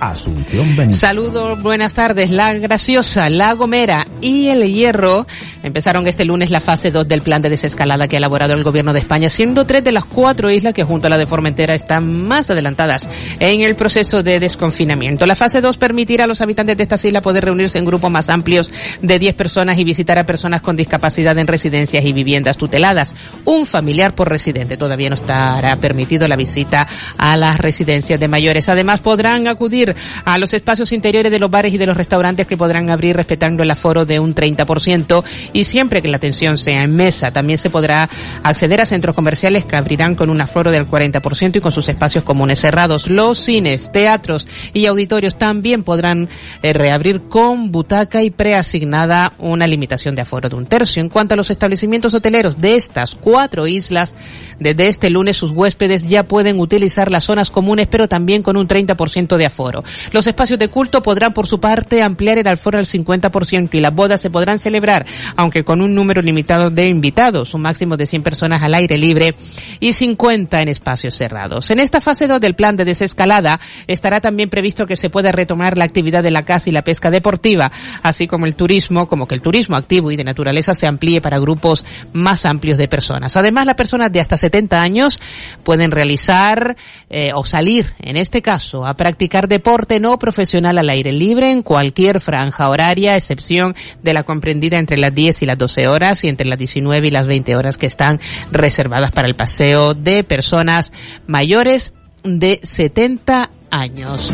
Asunción Benítez. Saludos, buenas tardes. La Graciosa, La Gomera y El Hierro empezaron este lunes la fase 2 del plan de desescalada que ha elaborado el gobierno de España, siendo tres de las cuatro islas que junto a la de Formentera están más adelantadas en el proceso de desconfinamiento. La fase 2 permitirá a los habitantes de estas islas poder reunirse en grupos más amplios de 10 personas y visitar a personas con discapacidad en residencias y viviendas tuteladas. Un familiar por residente. Todavía no estará permitido la visita a las residencias de mayores. Además podrán acudir a los espacios interiores de los bares y de los restaurantes que podrán abrir respetando el aforo de un 30% y siempre que la atención sea en mesa. También se podrá acceder a centros comerciales que abrirán con un aforo del 40% y con sus espacios comunes cerrados. Los cines, teatros y auditorios también podrán eh, reabrir con butaca y preasignada una limitación de aforo de un tercio. En cuanto a los establecimientos hoteleros de estas cuatro islas, desde este lunes sus huéspedes ya pueden utilizar las zonas comunes pero también con un 30% de aforo. Los espacios de culto podrán por su parte ampliar el aforo al 50% y las bodas se podrán celebrar, aunque con un número limitado de invitados, un máximo de 100 personas al aire libre y 50 en espacios cerrados. En esta fase 2 del plan de desescalada estará también previsto que se pueda retomar la actividad de la caza y la pesca deportiva, así como el turismo, como que el turismo activo y de naturaleza se amplíe para grupos más amplios de personas. Además, las personas de hasta 70 años pueden realizar eh, o salir, en este caso, a practicar deporte no profesional al aire libre en cualquier franja horaria, excepción de la comprendida entre las 10 y las 12 horas y entre las 19 y las 20 horas que están reservadas para el paseo de personas mayores de 70 años.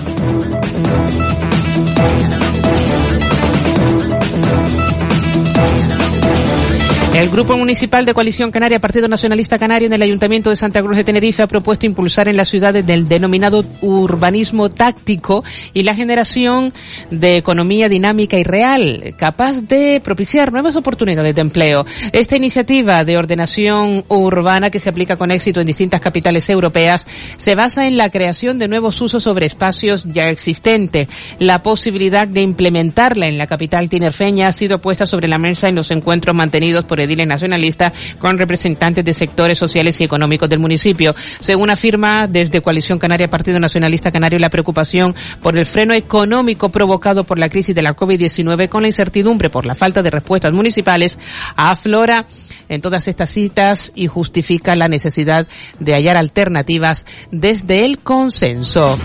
El Grupo Municipal de Coalición Canaria, Partido Nacionalista Canario en el Ayuntamiento de Santa Cruz de Tenerife ha propuesto impulsar en las ciudades del denominado urbanismo táctico y la generación de economía dinámica y real, capaz de propiciar nuevas oportunidades de empleo. Esta iniciativa de ordenación urbana que se aplica con éxito en distintas capitales europeas se basa en la creación de nuevos usos sobre espacios ya existentes. La posibilidad de implementarla en la capital tinerfeña ha sido puesta sobre la mesa en los encuentros mantenidos por ediles nacionalistas con representantes de sectores sociales y económicos del municipio. Según afirma desde Coalición Canaria Partido Nacionalista Canario, la preocupación por el freno económico provocado por la crisis de la COVID-19 con la incertidumbre por la falta de respuestas municipales aflora en todas estas citas y justifica la necesidad de hallar alternativas desde el consenso.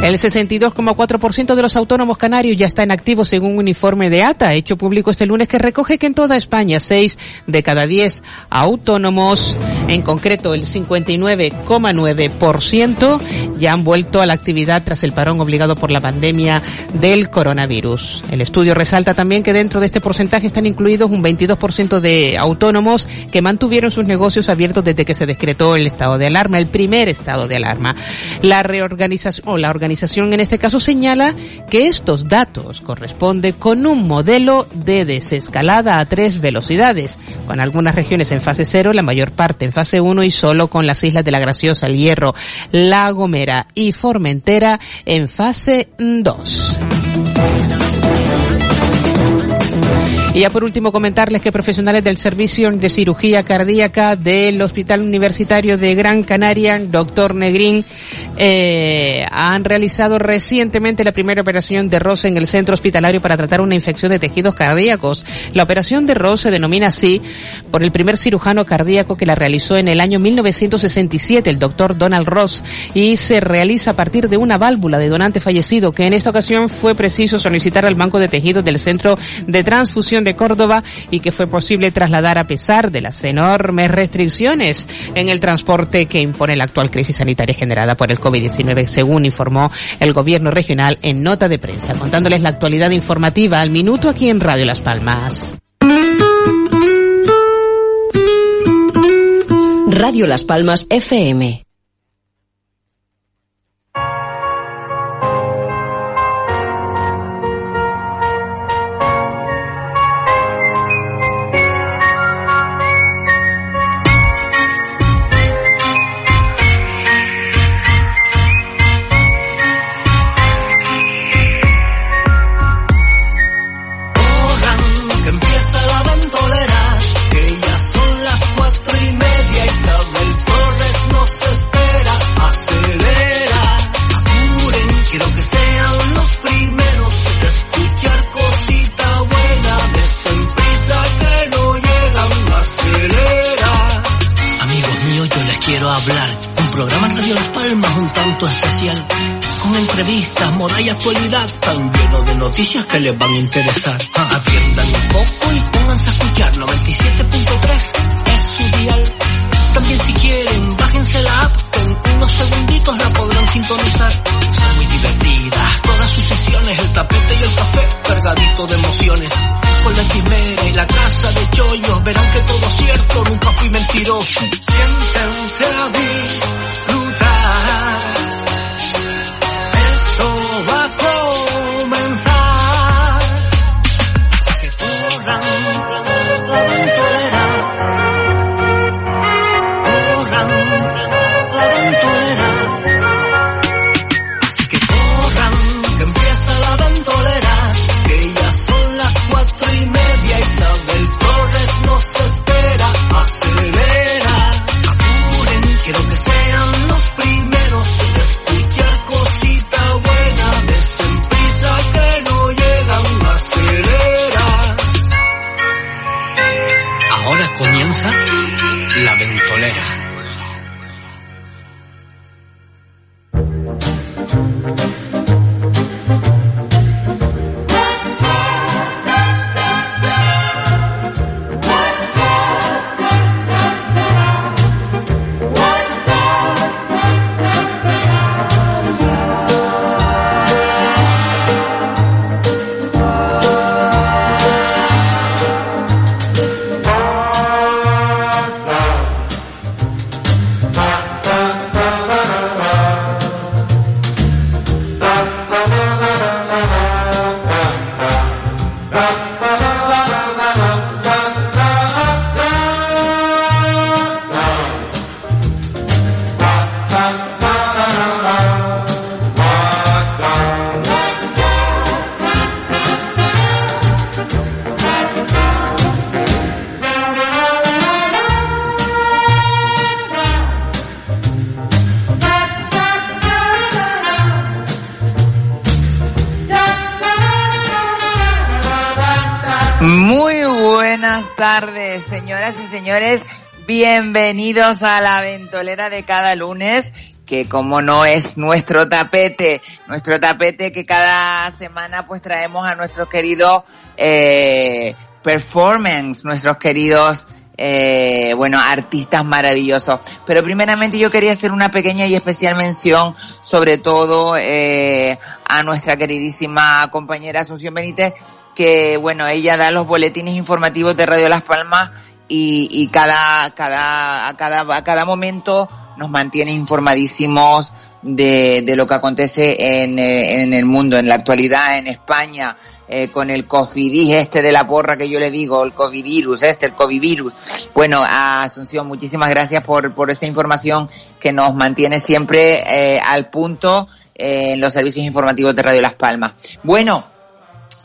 El 62,4% de los autónomos canarios ya está en activo según un informe de ATA, hecho público este lunes, que recoge que en toda España 6 de cada 10 autónomos, en concreto el 59,9%, ya han vuelto a la actividad tras el parón obligado por la pandemia del coronavirus. El estudio resalta también que dentro de este porcentaje están incluidos un 22% de autónomos que mantuvieron sus negocios abiertos desde que se decretó el estado de alarma, el primer estado de alarma. La reorganización, o la organización en este caso señala que estos datos corresponden con un modelo de desescalada a tres velocidades, con algunas regiones en fase cero, la mayor parte en fase 1 y solo con las islas de la Graciosa, el Hierro, La Gomera y Formentera en fase 2. Y ya por último comentarles que profesionales del servicio de cirugía cardíaca del Hospital Universitario de Gran Canaria, doctor Negrín, eh, han realizado recientemente la primera operación de Rosa en el centro hospitalario para tratar una infección de tejidos cardíacos. La operación de Ross se denomina así por el primer cirujano cardíaco que la realizó en el año 1967, el doctor Donald Ross, y se realiza a partir de una válvula de donante fallecido que en esta ocasión fue preciso solicitar al Banco de Tejidos del Centro de Transfusión de Córdoba y que fue posible trasladar a pesar de las enormes restricciones en el transporte que impone la actual crisis sanitaria generada por el COVID-19, según informó el gobierno regional en nota de prensa, contándoles la actualidad informativa al minuto aquí en Radio Las Palmas. Radio Las Palmas FM. Hablar. Un programa Radio Las Palmas un tanto especial. Con entrevistas, moda y actualidad tan lleno de noticias que les van a interesar. Atiendan un poco y pónganse a escuchar 97.3 es su dial. También si quieren, bájense la app, con unos segunditos la podrán sintonizar. Sesiones, el tapete y el café cargadito de emociones. Con la encimera y la casa de chollos, verán que todo cierto, nunca fui mentiroso. Siéntense a disfrutar. A la ventolera de cada lunes, que como no es nuestro tapete, nuestro tapete que cada semana pues traemos a nuestros queridos eh, performance, nuestros queridos eh, bueno, artistas maravillosos. Pero primeramente yo quería hacer una pequeña y especial mención, sobre todo eh, a nuestra queridísima compañera Asunción Benítez, que bueno, ella da los boletines informativos de Radio Las Palmas y, y cada, cada, a cada, a cada momento nos mantiene informadísimos de, de lo que acontece en, eh, en el mundo, en la actualidad, en España, eh, con el COVID este de la porra que yo le digo, el COVID virus, este, el COVID virus. Bueno, a Asunción, muchísimas gracias por, por esa información que nos mantiene siempre eh, al punto eh, en los servicios informativos de Radio Las Palmas. Bueno,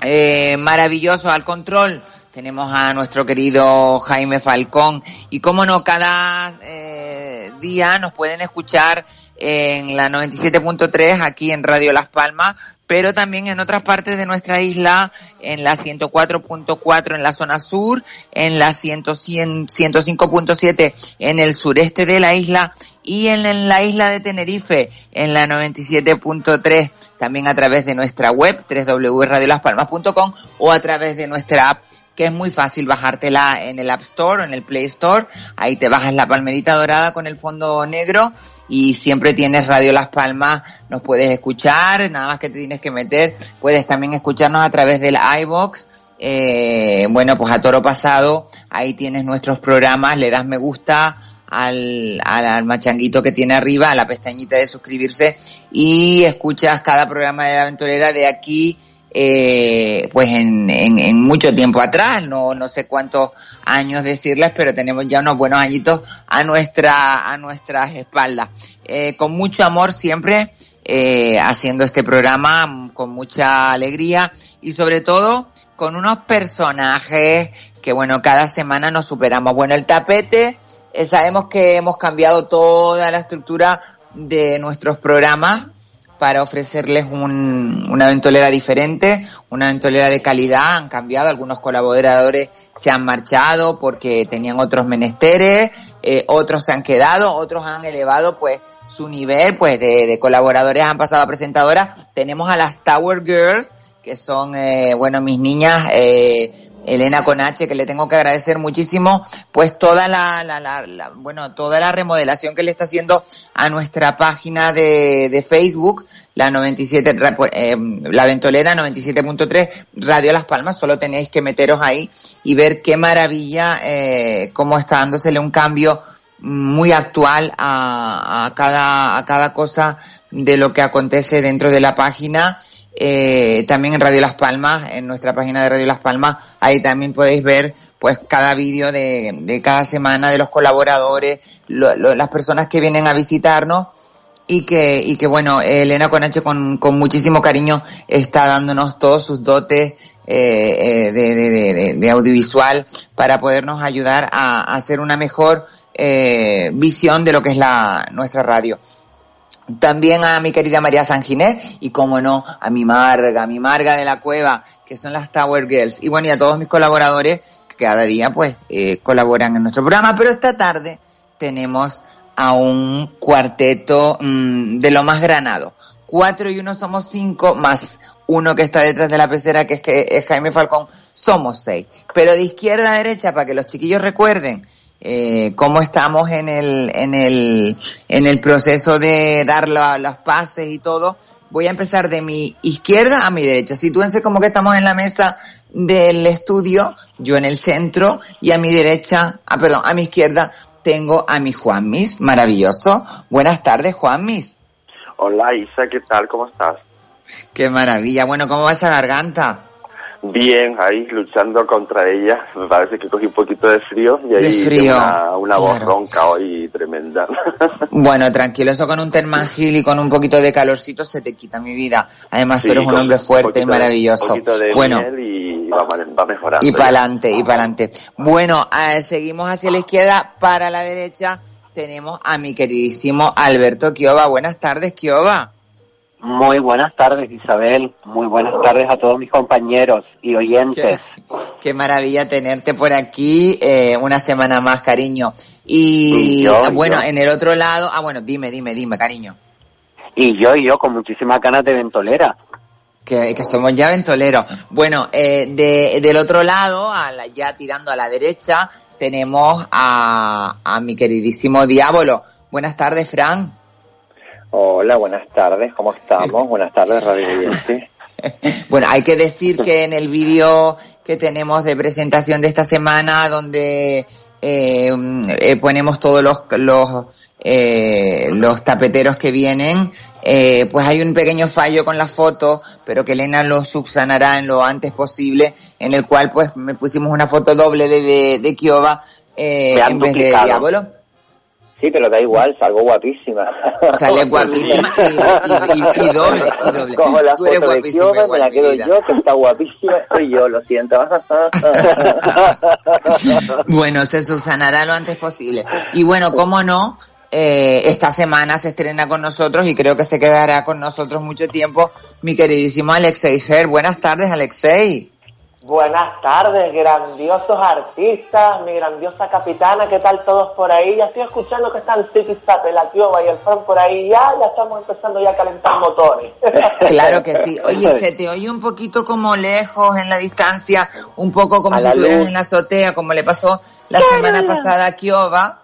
eh, maravilloso al control. Tenemos a nuestro querido Jaime Falcón. Y como no, cada eh, día nos pueden escuchar en la 97.3 aquí en Radio Las Palmas, pero también en otras partes de nuestra isla, en la 104.4 en la zona sur, en la 100 105.7 en el sureste de la isla y en, en la isla de Tenerife en la 97.3 también a través de nuestra web www.radiolaspalmas.com o a través de nuestra app que es muy fácil bajártela en el App Store o en el Play Store. Ahí te bajas la palmerita dorada con el fondo negro y siempre tienes Radio Las Palmas, nos puedes escuchar, nada más que te tienes que meter, puedes también escucharnos a través del iBox, eh, bueno, pues a toro pasado, ahí tienes nuestros programas, le das me gusta al, al, machanguito que tiene arriba, a la pestañita de suscribirse y escuchas cada programa de la aventurera de aquí eh, pues en, en, en, mucho tiempo atrás, no, no sé cuántos años decirles, pero tenemos ya unos buenos añitos a nuestra, a nuestras espaldas. Eh, con mucho amor siempre, eh, haciendo este programa, con mucha alegría y sobre todo con unos personajes que bueno, cada semana nos superamos. Bueno, el tapete, eh, sabemos que hemos cambiado toda la estructura de nuestros programas para ofrecerles un, una ventolera diferente, una ventolera de calidad. Han cambiado, algunos colaboradores se han marchado porque tenían otros menesteres, eh, otros se han quedado, otros han elevado pues su nivel pues de, de colaboradores, han pasado a presentadoras. Tenemos a las Tower Girls, que son, eh, bueno, mis niñas, eh, Elena Conache, que le tengo que agradecer muchísimo, pues toda la, la, la, la, bueno, toda la remodelación que le está haciendo a nuestra página de, de Facebook, la 97, eh, la ventolera 97.3, Radio Las Palmas, solo tenéis que meteros ahí y ver qué maravilla, eh, cómo está dándosele un cambio muy actual a, a cada, a cada cosa de lo que acontece dentro de la página eh, también en Radio Las Palmas, en nuestra página de Radio Las Palmas, ahí también podéis ver pues cada vídeo de, de, cada semana de los colaboradores, lo, lo, las personas que vienen a visitarnos y que, y que bueno, Elena Conache con, con muchísimo cariño está dándonos todos sus dotes eh, de, de, de, audiovisual para podernos ayudar a, a hacer una mejor eh, visión de lo que es la, nuestra radio. También a mi querida María Sanginés y como no, a mi Marga, a mi Marga de la Cueva, que son las Tower Girls. Y bueno, y a todos mis colaboradores que cada día pues eh, colaboran en nuestro programa. Pero esta tarde tenemos a un cuarteto mmm, de lo más granado. Cuatro y uno somos cinco, más uno que está detrás de la pecera, que es, que es Jaime Falcón, somos seis. Pero de izquierda a derecha, para que los chiquillos recuerden, eh, cómo estamos en el, en el, en el proceso de dar la, las pases y todo. Voy a empezar de mi izquierda a mi derecha. Sitúense como que estamos en la mesa del estudio, yo en el centro y a mi derecha, ah, perdón, a mi izquierda tengo a mi Juan Mis, maravilloso. Buenas tardes, Juan Mis. Hola Isa, ¿qué tal? ¿Cómo estás? Qué maravilla. Bueno, ¿cómo va esa garganta? Bien, ahí luchando contra ella. Me parece que cogí un poquito de frío y ahí de frío. una, una voz claro. ronca hoy tremenda. Bueno, tranquilo, eso con un termangil y con un poquito de calorcito se te quita mi vida. Además, sí, tú eres un hombre fuerte y maravilloso. De bueno, y va, va mejorando. Y para adelante, y para adelante. Bueno, eh, seguimos hacia la izquierda, para la derecha tenemos a mi queridísimo Alberto Kioba. Buenas tardes, Kioba. Muy buenas tardes, Isabel. Muy buenas tardes a todos mis compañeros y oyentes. Qué, qué maravilla tenerte por aquí eh, una semana más, cariño. Y, y yo, bueno, yo. en el otro lado, ah, bueno, dime, dime, dime, cariño. Y yo y yo con muchísimas ganas de ventolera. Que, que somos ya ventoleros. Bueno, eh, de, del otro lado, a la, ya tirando a la derecha, tenemos a, a mi queridísimo Diablo. Buenas tardes, Fran. Hola, buenas tardes, ¿cómo estamos? Buenas tardes, Radio Oyente. bueno, hay que decir que en el vídeo que tenemos de presentación de esta semana, donde eh, eh, ponemos todos los, los, eh, los tapeteros que vienen, eh, pues hay un pequeño fallo con la foto, pero que Elena lo subsanará en lo antes posible, en el cual pues me pusimos una foto doble de, de, de Kioba eh, en vez de Diablo. Sí, pero da igual, salgo guapísima. Sale guapísima y, y, y, y, doble, y doble. Cojo la Tú eres foto guapísima, de me la quedo yo, que está guapísima, soy yo, lo siento. bueno, se subsanará lo antes posible. Y bueno, cómo no, eh, esta semana se estrena con nosotros y creo que se quedará con nosotros mucho tiempo mi queridísimo Alexei Ger. Buenas tardes, Alexei. Buenas tardes, grandiosos artistas, mi grandiosa capitana, ¿qué tal todos por ahí? Ya estoy escuchando que están Tiki Sape, la Kioba y el Fran por ahí, ya, ya estamos empezando ya a calentar motores. Claro que sí. Oye, se te oye un poquito como lejos en la distancia, un poco como si estuvieras en la azotea, como le pasó la semana pasada a Kioba.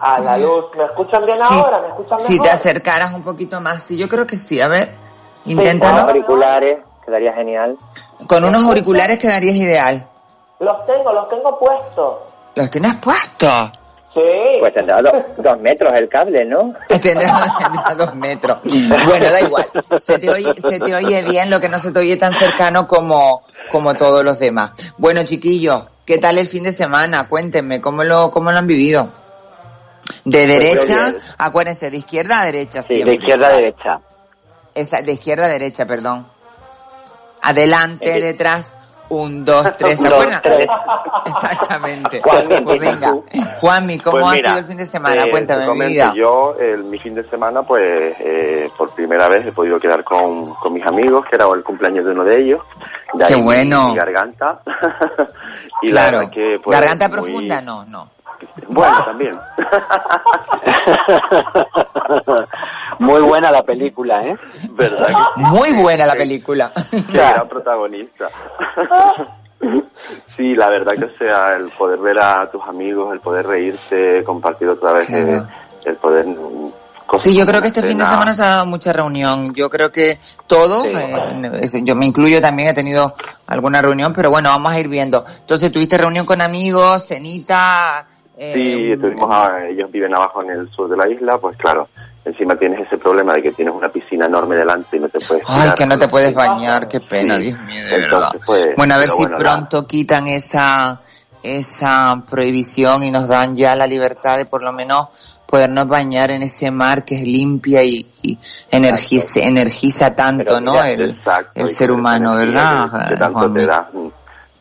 A la luz, ¿me escuchan bien sí, ahora? ¿Me escuchan mejor? Si te acercaras un poquito más, sí, yo creo que sí, a ver, inténtalo. Sí, auriculares, quedaría genial. Con unos auriculares quedarías ideal. Los tengo, los tengo puestos. ¿Los tienes puestos? Sí. Pues tendrá do, dos metros el cable, ¿no? Tendrá, tendrá, dos metros. Bueno, da igual. Se te, oye, se te oye bien, lo que no se te oye tan cercano como, como todos los demás. Bueno, chiquillos, ¿qué tal el fin de semana? Cuéntenme, ¿cómo lo, cómo lo han vivido? De derecha, acuérdense, de izquierda a derecha. Sí, siempre. de izquierda a derecha. Esa, de izquierda a derecha, perdón. Adelante, detrás Un, dos, tres, ¿se Un, dos, acuerdan? tres. Exactamente. Juanmi, Pues venga, Juanmi, ¿cómo Pues ha sido el fin de semana? eh, Cuéntame mi vida. Yo, el, mi fin de semana, pues, eh, por primera vez he podido quedar con, con mis amigos, que era el cumpleaños de uno de ellos. De Qué ahí bueno. Mi, garganta. y la claro. que, pues, Garganta muy- profunda, no, no. Bueno, también. Muy buena la película, ¿eh? ¿Verdad que? Muy buena la película. Qué gran protagonista. Sí, la verdad que o sea, el poder ver a tus amigos, el poder reírse, compartir otra vez, Claro. el poder... mm, Sí, yo creo que este fin de semana se ha dado mucha reunión. Yo creo que todo, Sí. eh, yo me incluyo también, he tenido alguna reunión, pero bueno, vamos a ir viendo. Entonces, ¿tuviste reunión con amigos, cenita? Eh, Sí, estuvimos a- ellos viven abajo en el sur de la isla, pues claro, encima tienes ese problema de que tienes una piscina enorme delante y no te puedes... Ay, que no te puedes bañar, qué pena, Sí. Dios mío, de Entonces, verdad. pues, Bueno, a ver si bueno, pronto quitan esa, esa prohibición y nos dan ya la libertad de por lo menos podernos bañar en ese mar que es limpia y, y energiza, energiza tanto, Pero ¿no? El, exacto, el y ser humano, ¿verdad? Tanto te da.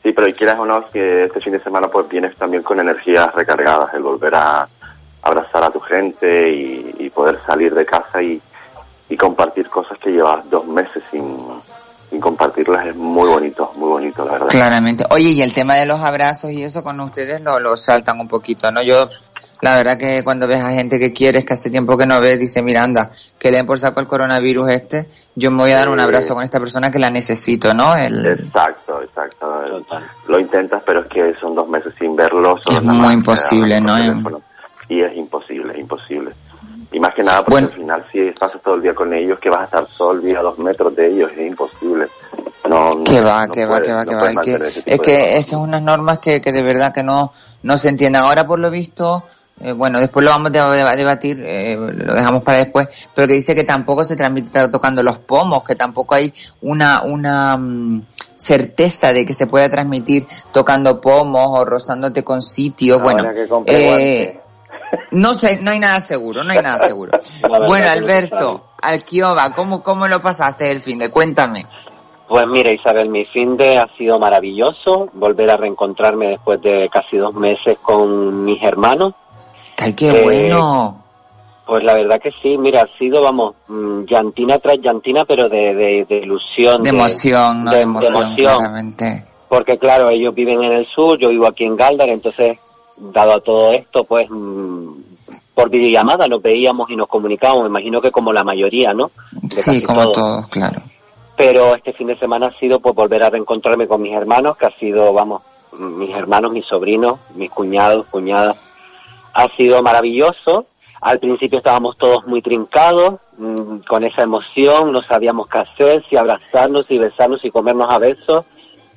Sí, pero y quieras o no, que este fin de semana pues vienes también con energías recargadas, el volver a abrazar a tu gente y, y poder salir de casa y, y compartir cosas que llevas dos meses sin, sin compartirlas es muy bonito, muy bonito, la verdad. Claramente. Oye, y el tema de los abrazos y eso con ustedes lo, lo saltan un poquito, ¿no? Yo, la verdad que cuando ves a gente que quieres, que hace tiempo que no ves, dice, mira, anda, que le den por saco el coronavirus este, yo me voy a dar un abrazo con esta persona que la necesito, ¿no? El, exacto. Total. Lo intentas, pero es que son dos meses sin verlo. Es muy imposible, ¿no? teléfono. Y es imposible, es imposible. Y más que nada porque Bueno. al final si pasas todo el día con ellos, que vas a estar todo el día a dos metros de ellos, es imposible. No, no- que va, no que va, que va, no que va. Es que, es que, es que unas normas que, que de verdad que no, no se entienden. Ahora por lo visto, eh, bueno, después lo vamos a deba- debatir, eh, lo dejamos para después, pero que dice que tampoco se transmite tocando los pomos, que tampoco hay una, una mm, certeza de que se pueda transmitir tocando pomos o rozándote con sitios. Ahora bueno, eh, no sé, no hay nada seguro, no hay nada seguro. Bueno, Alberto, Alquioba, ¿cómo, ¿cómo lo pasaste el fin de? Cuéntame. Pues mira, Isabel, mi fin de ha sido maravilloso. Volver a reencontrarme después de casi dos meses con mis hermanos. Ay, qué Eh, bueno. Pues la verdad que sí, mira, ha sido, vamos, mm, llantina tras llantina, pero de, de, de ilusión. De emoción, no de, de emoción, emoción. claramente. Porque claro, ellos viven en el sur, yo vivo aquí en Galdar, entonces, dado a todo esto, pues mm, por videollamada nos veíamos y nos comunicábamos, me imagino que como la mayoría, ¿no? De Sí, como todos. todos, claro. Pero este fin de semana ha sido pues volver a reencontrarme con mis hermanos, que ha sido, vamos, mis hermanos, mis sobrinos, mis cuñados, cuñadas. Ha sido maravilloso. Al principio estábamos todos muy trincados, mm, con esa emoción, no sabíamos qué hacer, si abrazarnos, si besarnos, si comernos a besos.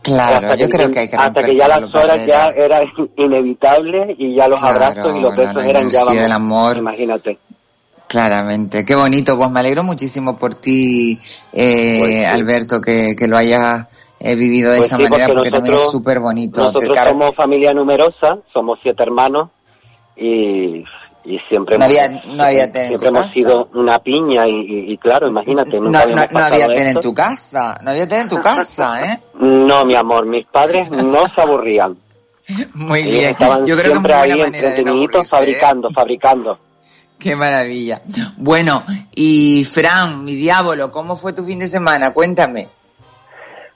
Claro, Hasta yo creo que hay que Hasta que ya las horas ya era inevitable y ya los Claro, abrazos y los besos eran ya, vamos, del amor. imagínate. Claramente, qué bonito. Pues me alegro muchísimo por ti, eh, Pues sí. Alberto, que, que lo hayas eh, vivido de Pues esa sí, manera, porque porque también es nosotros- súper bonito. Nosotros somos familia numerosa, somos siete hermanos y, y siempre No hemos, había- no había siempre hemos casa. sido una piña y, y- y claro, imagínate, no, nunca no, no pasado había tele en tu casa, no había tele en tu casa, ¿eh? No, mi amor, mis padres no se aburrían. Muy Ellos bien. estaban Yo creo que es ahí no aburrirse, ¿eh? fabricando, fabricando. Qué maravilla. Bueno, y Fran, mi diablo, ¿cómo fue tu fin de semana? Cuéntame.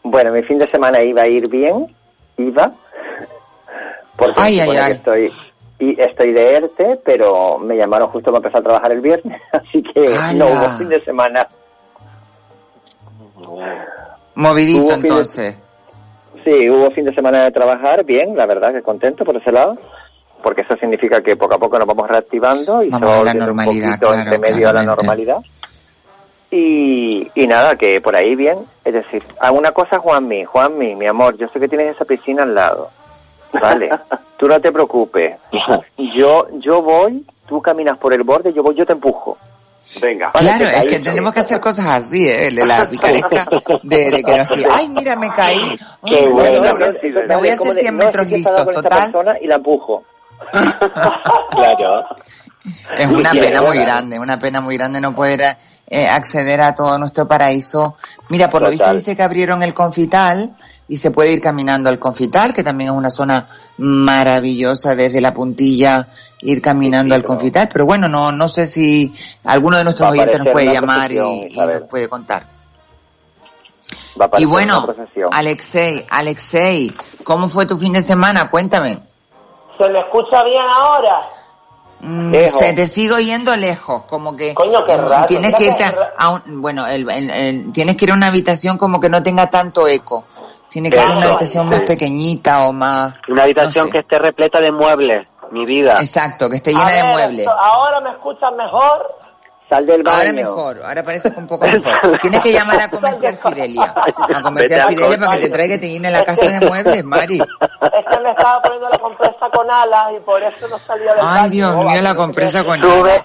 Bueno, mi fin de semana iba a ir bien, iba, porque Ay, ay. estoy y estoy de ERTE, pero me llamaron justo para empezar a trabajar el viernes, así que ¡Hala! no hubo fin de semana. Movidito fin de- entonces. Sí, hubo fin de semana de trabajar bien, la verdad que contento por ese lado, porque eso significa que poco a poco nos vamos reactivando y Vamos se va a la normalidad, un poquito claro, entre medio a la normalidad. Y, y nada, que por ahí bien, es decir, a una cosa Juanmi, Juanmi, mi amor, yo sé que tienes esa piscina al lado, vale, tú no te preocupes, yo, yo voy, tú caminas por el borde, yo voy, yo te empujo. Venga. Vale, Claro, es que tenemos que hacer cosas así, ¿eh? De La picaresca de, de que nos tira. Ay, mira, me caí. Ay, Qué me bueno. No, no, me voy a hacer de, 100 no, metros lisos, total. y la empujo. claro. Es una Sí, pena es muy grande, una pena muy grande no poder eh, acceder a todo nuestro paraíso. Mira, por lo visto dice que abrieron el confital, y se puede ir caminando al Confital, que también es una zona maravillosa desde la puntilla ir caminando al Confital, pero bueno, no no sé si alguno de nuestros oyentes nos puede llamar y, nos puede contar. Y bueno. Alexei, Alexei, ¿cómo fue tu fin de semana? Cuéntame. ¿Se me escucha bien ahora? Mm, se te sigue oyendo lejos, como que Coño, qué raro, tienes que irte a, un, bueno, el- el- el- tienes que ir a una habitación como que no tenga tanto eco. Tiene que ser una habitación más pequeñita o más Una habitación no sé. que esté repleta de muebles, mi vida. exacto, que esté llena de muebles. esto- ¿Ahora me escuchan mejor? Sal del baño. Ahora mejor, ahora parece que un poco mejor. Tienes que llamar a Comercial Fidelia. A Comercial a Fidelia para que te traiga y te llene la casa de muebles, Mari. Es que me estaba poniendo la compresa con alas y por eso no salía del Ay, baño. Dios mío, la compresa con Sube,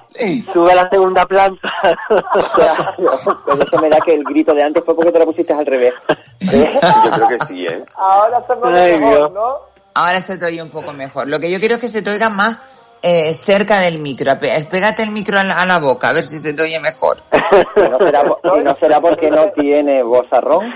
sube a la segunda planta. Pero eso me da que el grito de antes fue porque te lo pusiste al revés. Yo creo que sí, ¿eh? Ahora se me mejor. Ahora se te oye un poco mejor. Lo que yo quiero es que se te oiga más eh, cerca del micro. Pégate el micro a la, a la boca, a ver si se te oye mejor. Y no será, y no será porque no tiene vozarrón.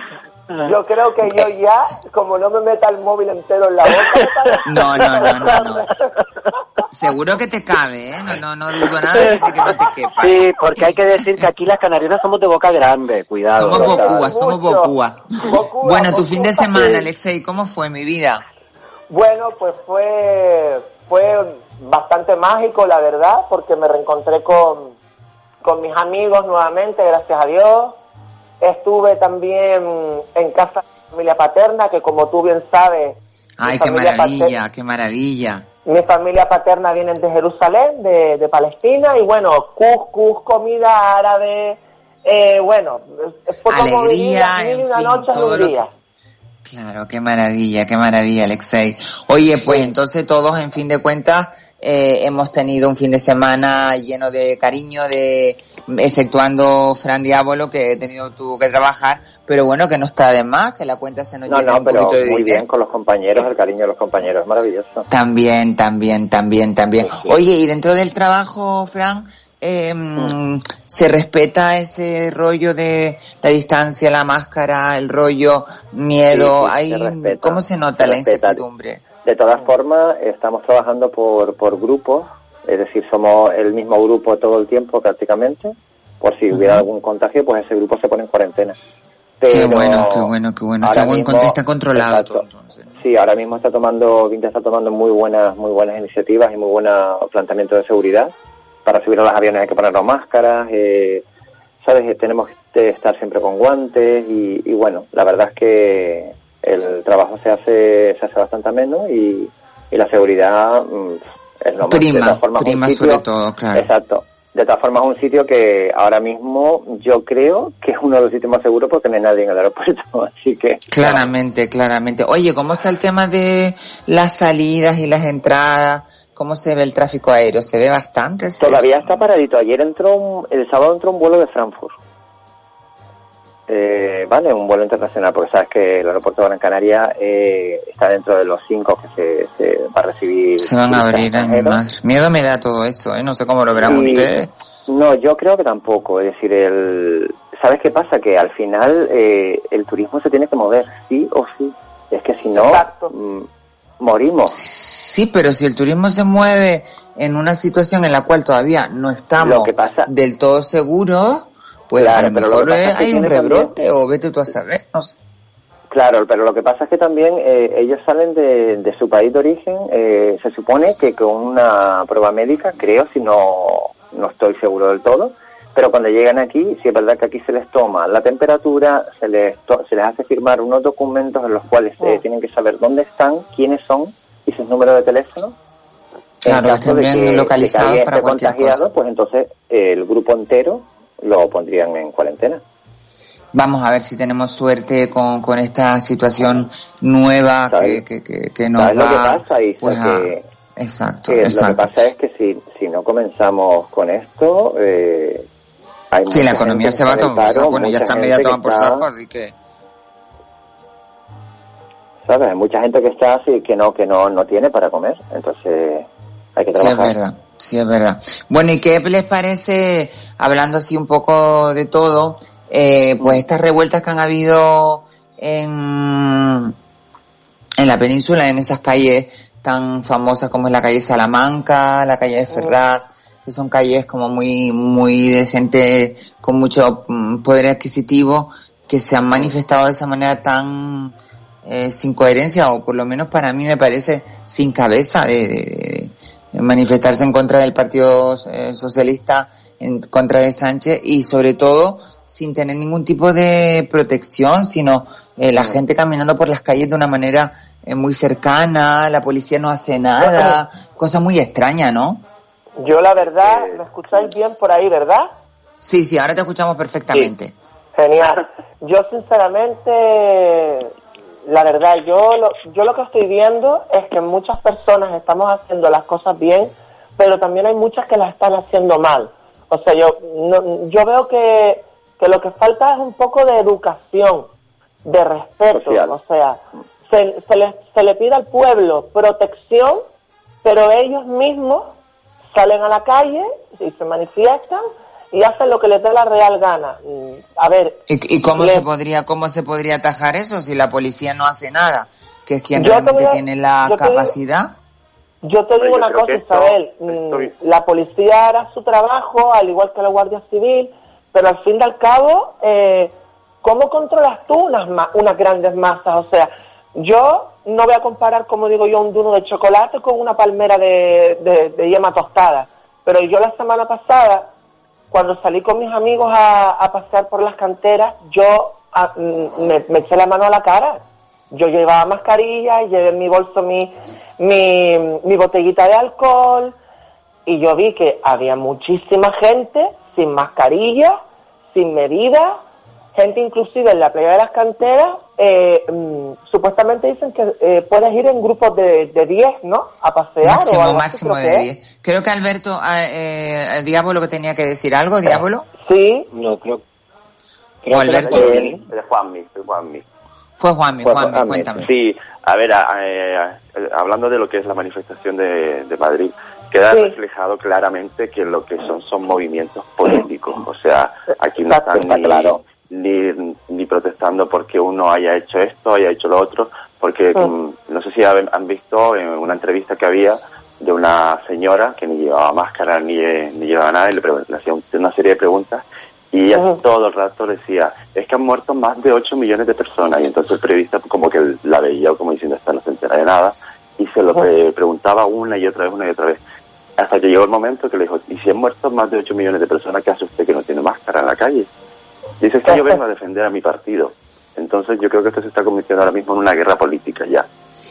Yo creo que yo ya, como no me meta el móvil entero en la boca... No, no, no, no, no. Seguro que te cabe, ¿eh? No, no, no dudo nada de que no te quepa. Sí, porque hay que decir que aquí las canarianas somos de boca grande, cuidado. Somos bocúas, somos bocúas. Bocúa, Bueno, tu fin de semana, Alexei, ¿cómo fue mi vida? Bueno, pues fue, fue bastante mágico, la verdad, porque me reencontré con, con mis amigos nuevamente, gracias a Dios. Estuve también en casa de mi familia paterna, que como tú bien sabes, Ay, qué maravilla, qué maravilla. Mi familia paterna viene de Jerusalén, de, de Palestina, y bueno, couscous, comida árabe, eh, bueno, fue como Alegría, vivir en una fin, noches todo un día. Claro, qué maravilla, qué maravilla, Alexei. Oye, pues entonces todos, en fin de cuentas, eh, hemos tenido un fin de semana lleno de cariño, de exceptuando Fran Diabolo, que he tenido tuvo que trabajar, pero bueno, que no está de más, que la cuenta se nos No, llena no, un pero poquito de muy bien con los compañeros, el cariño de los compañeros, es maravilloso. También, también, también, también. Sí, sí. Oye, y dentro del trabajo, Fran, eh, mm, ¿se respeta ese rollo de la distancia, la máscara, el rollo miedo? Sí, Hay, se respeta, ¿Cómo se nota se la respeta. incertidumbre? De todas formas, estamos trabajando por, por grupos, es decir, somos el mismo grupo todo el tiempo prácticamente. Por si hubiera algún contagio, pues ese grupo se pone en cuarentena. Qué bueno, qué bueno, qué bueno. ahora Está, mismo- está controlado exacto. todo entonces. Sí, ahora mismo está tomando, Vinta está tomando muy buenas, muy buenas iniciativas y muy buenos planteamientos de seguridad. Para subir a los aviones hay que ponernos máscaras, eh, sabes, tenemos que estar siempre con guantes y, y bueno, la verdad es que el trabajo se hace, se hace bastante ameno y, y la seguridad mm, es lo más. De Prima, todas formas, un prima sitio- sobre todo, claro. Exacto. De todas formas, un sitio que ahora mismo yo creo que es uno de los sitios más seguros porque no hay nadie en el aeropuerto, así que... Claramente, claramente. Oye, ¿cómo está el tema de las salidas y las entradas? ¿Cómo se ve el tráfico aéreo? ¿Se ve bastante? ¿Se- Todavía está paradito. Ayer entró, un- el sábado entró un vuelo de Frankfurt. Eh, vale, un vuelo internacional, porque sabes que el aeropuerto de Gran Canaria eh, está dentro de los cinco que se, se va a recibir. Se van a abrir, ay, mi extranjeros. madre. Miedo me da todo eso, ¿eh? No sé cómo lo verán Y- ustedes. No, yo creo que tampoco. Es decir, el, ¿sabes qué pasa? Que al final eh, el turismo se tiene que mover, sí o sí. Es que si no, Exacto. mm, morimos. Sí, pero si el turismo se mueve en una situación en la cual todavía no estamos Lo que pasa- del todo seguros, pues Claro, pero lo que pasa es que hay un tiene también- o vete tú a saber, no sé. Claro, pero lo que pasa es que también eh, ellos salen de, de su país de origen, eh, se supone que con una prueba médica, creo, si no, no estoy seguro del todo, pero cuando llegan aquí, sí es verdad que aquí se les toma la temperatura, se les, to- se les hace firmar unos documentos en los cuales eh, tienen que saber dónde están, quiénes son y sus números de teléfono. En Claro, caso estén de bien que- localizados para cualquier contagiado, cosa. pues entonces el grupo entero lo pondrían en cuarentena. Vamos a ver si tenemos suerte con, con esta situación nueva que, ¿Sabes? que, que, que nos ¿Sabes lo que va pasa, Isa? pues, a- Que- Exacto, que lo que pasa es que si, si no comenzamos con esto, eh, hay Sí, la economía se va a tomar paro, bueno, ya está media tomada por saco, así que... ¿Sabes? Hay mucha gente que está así que no, que no, no tiene para comer, entonces hay que Sí, es trabajar. verdad, sí, es verdad. Bueno, ¿y qué les parece, hablando así un poco de todo, eh, pues estas revueltas que han habido en, en la península, en esas calles tan famosas como es la calle Salamanca, la calle de Ferraz, que son calles como muy, muy de gente con mucho mm, poder adquisitivo, que se han manifestado de esa manera tan eh, sin coherencia, o por lo menos para mí me parece sin cabeza de, de- de manifestarse en contra del Partido eh, Socialista, en contra de Sánchez y sobre todo sin tener ningún tipo de protección, sino eh, la gente caminando por las calles de una manera eh, muy cercana, la policía no hace nada, cosa muy extraña, ¿no? Yo la verdad, ¿me escucháis bien por ahí, verdad? Sí, sí, ahora te escuchamos perfectamente. Genial. Yo sinceramente, la verdad, yo lo, yo lo que estoy viendo es que muchas personas estamos haciendo las cosas bien, pero también hay muchas que las están haciendo mal. O sea, yo, no- yo veo que, que lo que falta es un poco de educación, de respeto. O sea, se, se, le, se le pide al pueblo protección, pero ellos mismos salen a la calle y se manifiestan y hacen lo que les dé la real gana. Mm, A ver, ¿Y, y cómo se podría cómo se podría atajar eso si la policía no hace nada? Que es quien Yo realmente a- tiene la yo te digo- capacidad. Yo te digo yo una cosa, esto- Isabel. mm, La policía hará su trabajo, al igual que la Guardia Civil, pero al fin y al cabo, eh, ¿cómo controlas tú unas, ma- unas grandes masas? O sea, yo no voy a comparar, como digo yo, un duno de chocolate con una palmera de, de, de yema tostada. Pero yo la semana pasada, cuando salí con mis amigos a, a pasear por las canteras, yo ah, mm, me, me eché la mano a la cara. Yo llevaba mascarilla, llevé en mi bolso mi, mi, mi botellita de alcohol y yo vi que había muchísima gente sin mascarilla, sin medidas, gente inclusive en la playa de las canteras, eh, mm, supuestamente dicen que eh, puedes ir en grupos de, de 10, ¿no? A pasear o Máximo, algo así, máximo creo de que es. 10. Creo que Alberto, eh, eh, Diablo que tenía que decir algo, Diablo. Sí. No, creo. O Alberto. Eh, de Juanmi. Fue Juanmi, Fue Juanmi, Juanmi. cuéntame. Sí, a ver, a- eh, hablando de lo que es la manifestación de, de Madrid, queda reflejado claramente que lo que son son movimientos políticos. O sea, aquí no están está ni, claro. Ni, ni protestando porque uno haya hecho esto, haya hecho lo otro, porque mm, no sé si han visto en una entrevista que había de una señora que ni llevaba máscara ni, eh, ni llevaba nada y le, hacía un- una serie de preguntas y ella todo el rato decía, es que han muerto más de 8 millones de personas. Y entonces el periodista como que la veía como diciendo, esta no se entera de nada. Y se lo pre- preguntaba una y otra vez, una y otra vez. Hasta que llegó el momento que le dijo, ¿y si han muerto más de 8 millones de personas, qué hace usted que no tiene máscara en la calle? Dice, es que yo vengo a defender a mi partido. Entonces yo creo que esto se está convirtiendo ahora mismo en una guerra política ya.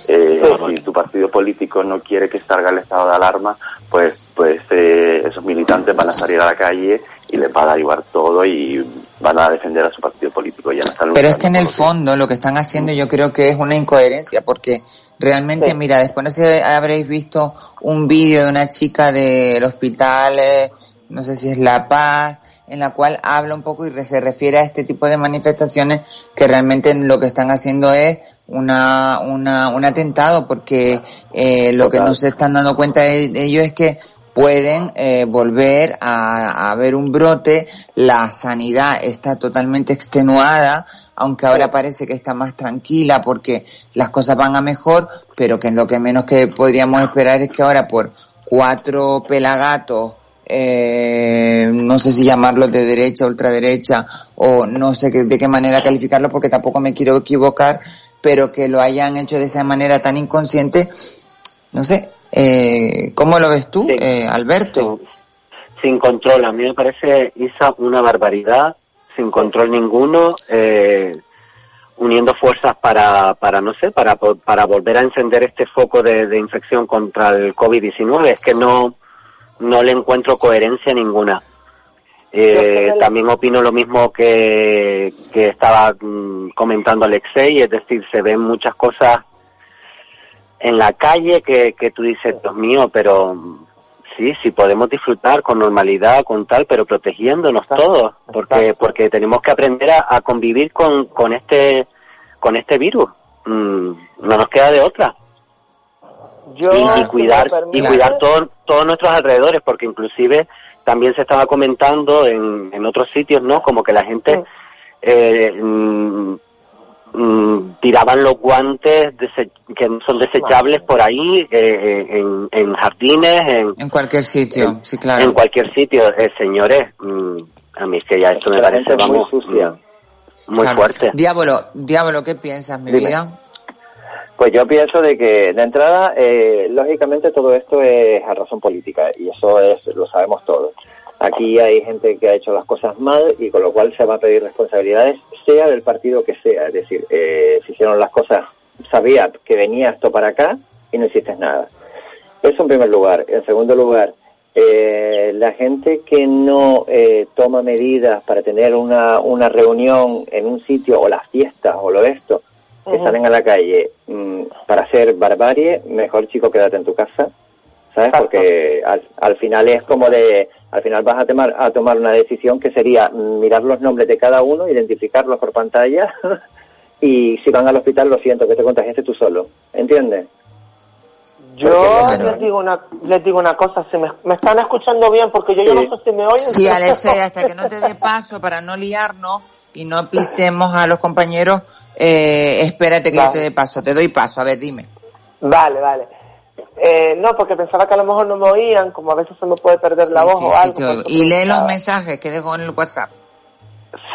Eh, si tu partido político no quiere que salga el estado de alarma, pues pues eh, esos militantes van a salir a la calle y les va a dar igual todo y van a defender a su partido político. Ya no Pero es que en el fondo lo que están haciendo yo creo que es una incoherencia porque realmente, mira, después no sé, habréis visto un vídeo de una chica del hospital, eh, no sé si es La Paz, en la cual habla un poco y se refiere a este tipo de manifestaciones que realmente lo que están haciendo es una, una, un atentado porque eh, lo que no se están dando cuenta de, de ello es que pueden eh, volver a, a ver un brote, la sanidad está totalmente extenuada, aunque ahora parece que está más tranquila porque las cosas van a mejor, pero que lo que menos que podríamos esperar es que ahora por cuatro pelagatos, eh, no sé si llamarlos de derecha, ultraderecha, o no sé de qué manera calificarlo porque tampoco me quiero equivocar, pero que lo hayan hecho de esa manera tan inconsciente, no sé, eh, ¿cómo lo ves tú, eh, Alberto? sin control. A mí me parece, Isa, una barbaridad, sin control ninguno, eh, uniendo fuerzas para, para no sé, para, para volver a encender este foco de, de infección contra el COVID-19. Es que no, no le encuentro coherencia ninguna. Eh, también opino lo mismo que, que estaba mm, comentando Alexei, es decir, se ven muchas cosas en la calle que, que tú dices, Dios mío, pero mm, sí, sí podemos disfrutar con normalidad, con tal, pero protegiéndonos todos, porque porque tenemos que aprender a, a convivir con, con este con este virus. Mm, no nos queda de otra. Yo, y, cuidar y cuidar todo- todos nuestros alrededores, porque inclusive también se estaba comentando en, en otros sitios, ¿no? Como que la gente eh, mm, mm, tiraban los guantes que son desechables por ahí, eh, eh, en, en jardines, en, En cualquier sitio, sí, claro. en cualquier sitio. Eh, señores, mm, a mí es que ya esto me parece, muy sucia. mm, muy Claro. fuerte. Diablo, Diablo, ¿qué piensas, mi Dime. vida? Pues yo pienso de que de entrada, eh, lógicamente todo esto es a razón política y eso es lo sabemos todos. Aquí hay gente que ha hecho las cosas mal y con lo cual se va a pedir responsabilidades, sea del partido que sea. Es decir, eh, si hicieron las cosas, sabía que venía esto para acá y no hiciste nada. Eso en primer lugar. En segundo lugar, eh, la gente que no eh, toma medidas para tener una, una reunión en un sitio o las fiestas o lo de esto, que salen a la calle mm, para hacer barbarie, mejor chico quédate en tu casa, ¿sabes? Exacto. Porque al, al final es como de, al final vas a tomar, a tomar una decisión que sería mm, mirar los nombres de cada uno, identificarlos por pantalla y si van al hospital lo siento, que te contagiaste tú solo, ¿entiendes? Yo les digo una les digo una cosa, si me, me están escuchando bien porque yo, no sé si me oyen. Sí, Alexia, hasta que no te dé paso para no liarnos y no pisemos a los compañeros, eh, espérate que yo te dé paso. Te doy paso, a ver, dime. Vale, vale. Eh, no, porque pensaba que a lo mejor no me oían, como a veces se me puede perder la voz sí, o algo. Y lee los mensajes que dejo en el WhatsApp.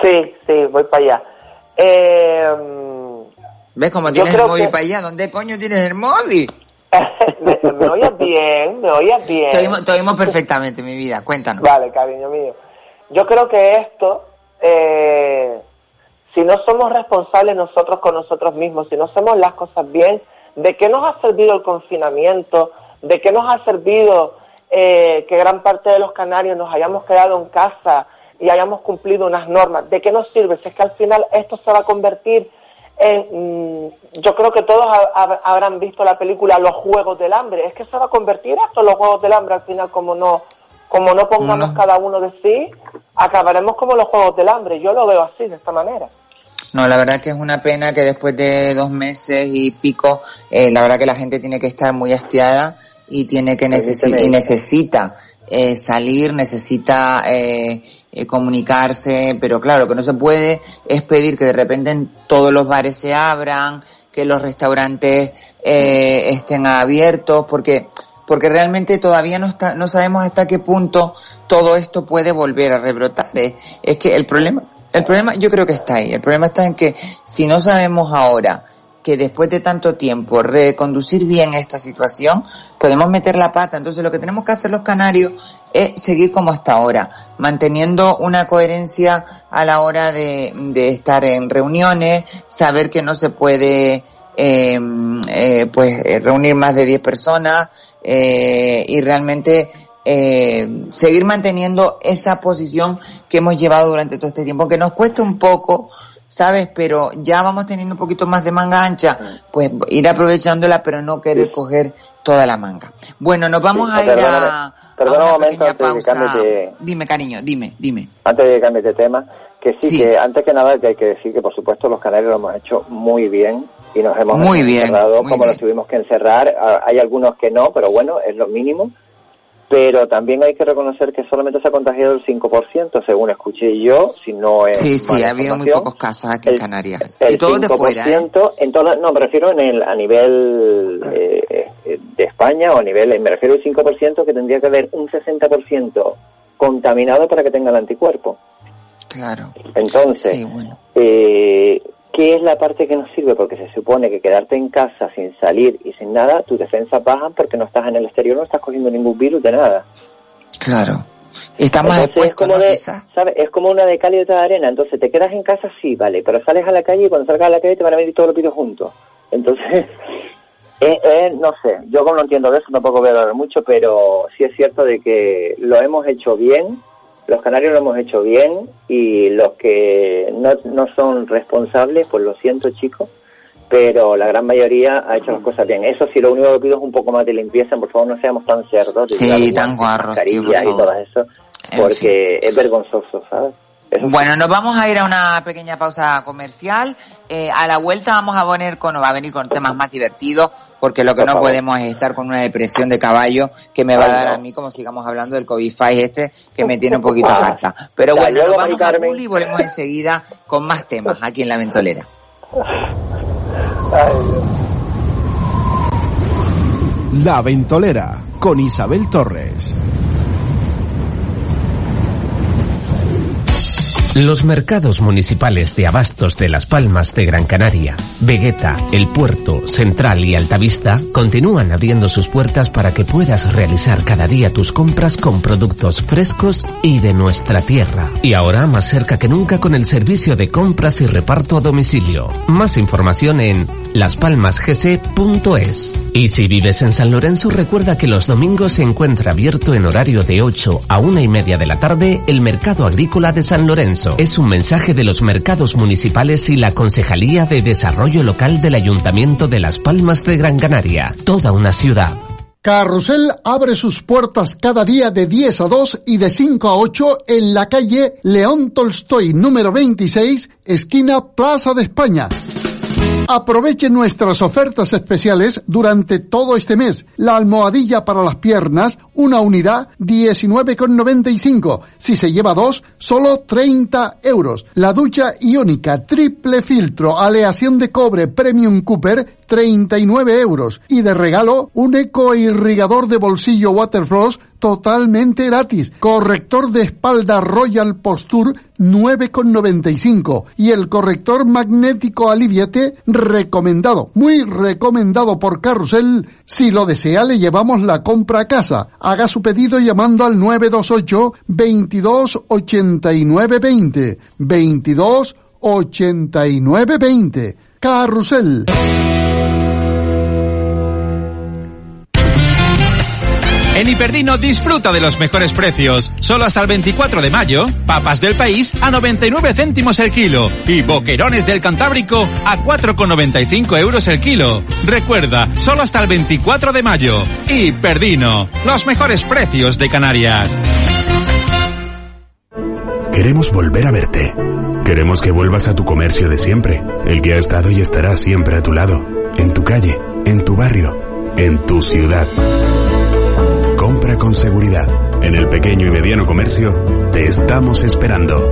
Sí, sí, voy para allá. Eh, ¿Ves cómo tienes el móvil que- para allá? ¿Dónde coño tienes el móvil? me, me oyes bien, me oyes bien. Te oímos, te oímos perfectamente, mi vida. Cuéntanos. Vale, cariño mío. Yo creo que esto, eh, si no somos responsables nosotros con nosotros mismos, si no hacemos las cosas bien, ¿de qué nos ha servido el confinamiento? ¿De qué nos ha servido eh, que gran parte de los canarios nos hayamos quedado en casa y hayamos cumplido unas normas? ¿De qué nos sirve? Si es que al final esto se va a convertir en... mm, yo creo que todos ha- ha- habrán visto la película Los Juegos del Hambre. Es que se va a convertir esto en los Juegos del Hambre al final como no como no pongamos No. cada uno de sí, acabaremos como los Juegos del Hambre. Yo lo veo así, de esta manera. No, la verdad que es una pena que después de dos meses y pico, eh, la verdad que la gente tiene que estar muy hastiada y tiene que necesi- y necesita eh, salir, necesita eh, eh, comunicarse, pero claro, lo que no se puede es pedir que de repente en todos los bares se abran, que los restaurantes eh, estén abiertos, porque porque realmente todavía no está, no sabemos hasta qué punto todo esto puede volver a rebrotar. Es, que el problema, el problema yo creo que está ahí. El problema está en que si no sabemos ahora que después de tanto tiempo reconducir bien esta situación, podemos meter la pata. Entonces lo que tenemos que hacer los canarios es seguir como hasta ahora, manteniendo una coherencia a la hora de, de estar en reuniones, saber que no se puede eh, eh, pues reunir más de 10 personas eh, y realmente eh, seguir manteniendo esa posición que hemos llevado durante todo este tiempo, que nos cuesta un poco, ¿sabes? Pero ya vamos teniendo un poquito más de manga ancha, pues ir aprovechándola, pero no querer coger toda la manga. Bueno, nos vamos Sí, a ir a, a una un momento pequeña pausa. Dime, cariño, dime, dime. Antes de que cambies de tema, que sí, Sí. que antes que nada que hay que decir que por supuesto los canarios lo hemos hecho muy bien y nos hemos Muy bien, encerrado muy como bien. nos tuvimos que encerrar. Hay algunos que no, pero bueno, es lo mínimo. Pero también hay que reconocer que solamente se ha contagiado el 5%, según escuché yo, si no es Sí, sí, ha habido muy pocos casos aquí en Canarias. El Y todos de fuera, ¿eh? 5% en todas, no, me refiero en el, a nivel eh, eh, de España o a nivel, me refiero al 5% que tendría que haber un 60% contaminado para que tenga el anticuerpo. Claro. Entonces, Sí, bueno. eh, ¿qué es la parte que nos sirve? Porque se supone que quedarte en casa sin salir y sin nada, tus defensas bajan porque no estás en el exterior, no estás cogiendo ningún virus de nada. Claro. Está más Entonces, es como ¿no? de. ¿sabes? Es como una de cal y otra de arena. Entonces, te quedas en casa, sí, vale, pero sales a la calle y cuando salgas a la calle te van a venir todos los virus juntos. Entonces, eh, eh, no sé, yo como no entiendo de eso tampoco voy a hablar mucho, pero sí es cierto de que lo hemos hecho bien, los canarios lo hemos hecho bien y los que no, no son responsables, pues lo siento chicos, pero la gran mayoría ha hecho las cosas bien. Eso sí, lo único que pido es un poco más de limpieza, por favor no seamos tan cerdos, Sí, tan guarros, tío, por y todo eso, En porque es vergonzoso, ¿sabes? Eso. Bueno, nos vamos a ir a una pequeña pausa comercial. Eh, a la vuelta vamos a poner con, va a venir con temas más divertidos, porque lo que Por no favor. podemos es estar con una depresión de caballo que me va a dar no. a mí como sigamos hablando del covid este, que me tiene un poquito harta. Pero bueno, luego, nos vamos a. Publi y volvemos enseguida con más temas aquí en La Ventolera. La Ventolera con Isabel Torres. Los mercados municipales de abastos de Las Palmas de Gran Canaria, Vegueta, El Puerto, Central y Altavista continúan abriendo sus puertas para que puedas realizar cada día tus compras con productos frescos y de nuestra tierra. Y ahora más cerca que nunca con el servicio de compras y reparto a domicilio. Más información en laspalmasgc.es. Y si vives en San Lorenzo, recuerda que los domingos se encuentra abierto en horario de 8 a una y media de la tarde el Mercado Agrícola de San Lorenzo. Es un mensaje de los mercados municipales y la Concejalía de Desarrollo Local del Ayuntamiento de Las Palmas de Gran Canaria. Toda una ciudad. Carrusel abre sus puertas cada día de 10 a 2 y de 5 a 8 en la calle León Tolstoy número 26, esquina Plaza de España. Aproveche nuestras ofertas especiales durante todo este mes. La almohadilla para las piernas, una unidad, 19,95. Si se lleva dos, solo 30 euros. La ducha iónica, triple filtro, aleación de cobre, Premium Cooper, 39 euros. Y de regalo, un eco irrigador de bolsillo Waterfloss totalmente gratis. Corrector de espalda Royal Posture 9,95. Y el corrector magnético Aliviate recomendado, muy recomendado por Carrusel. Si lo desea, le llevamos la compra a casa. Haga su pedido llamando al 928 22 89 20. 22 89 20. Carrusel. En Hiperdino disfruta de los mejores precios. Solo hasta el 24 de mayo, papas del país a 99 céntimos el kilo y boquerones del Cantábrico a 4,95 euros el kilo. Recuerda, solo hasta el 24 de mayo. Hiperdino, los mejores precios de Canarias. Queremos volver a verte. Queremos que vuelvas a tu comercio de siempre, el que ha estado y estará siempre a tu lado, en tu calle, en tu barrio, en tu ciudad. Compra con seguridad. En el pequeño y mediano comercio, te estamos esperando.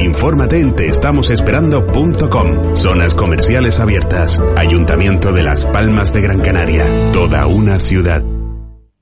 Infórmate en teestamosesperando.com. Zonas comerciales abiertas. Ayuntamiento de Las Palmas de Gran Canaria. Toda una ciudad.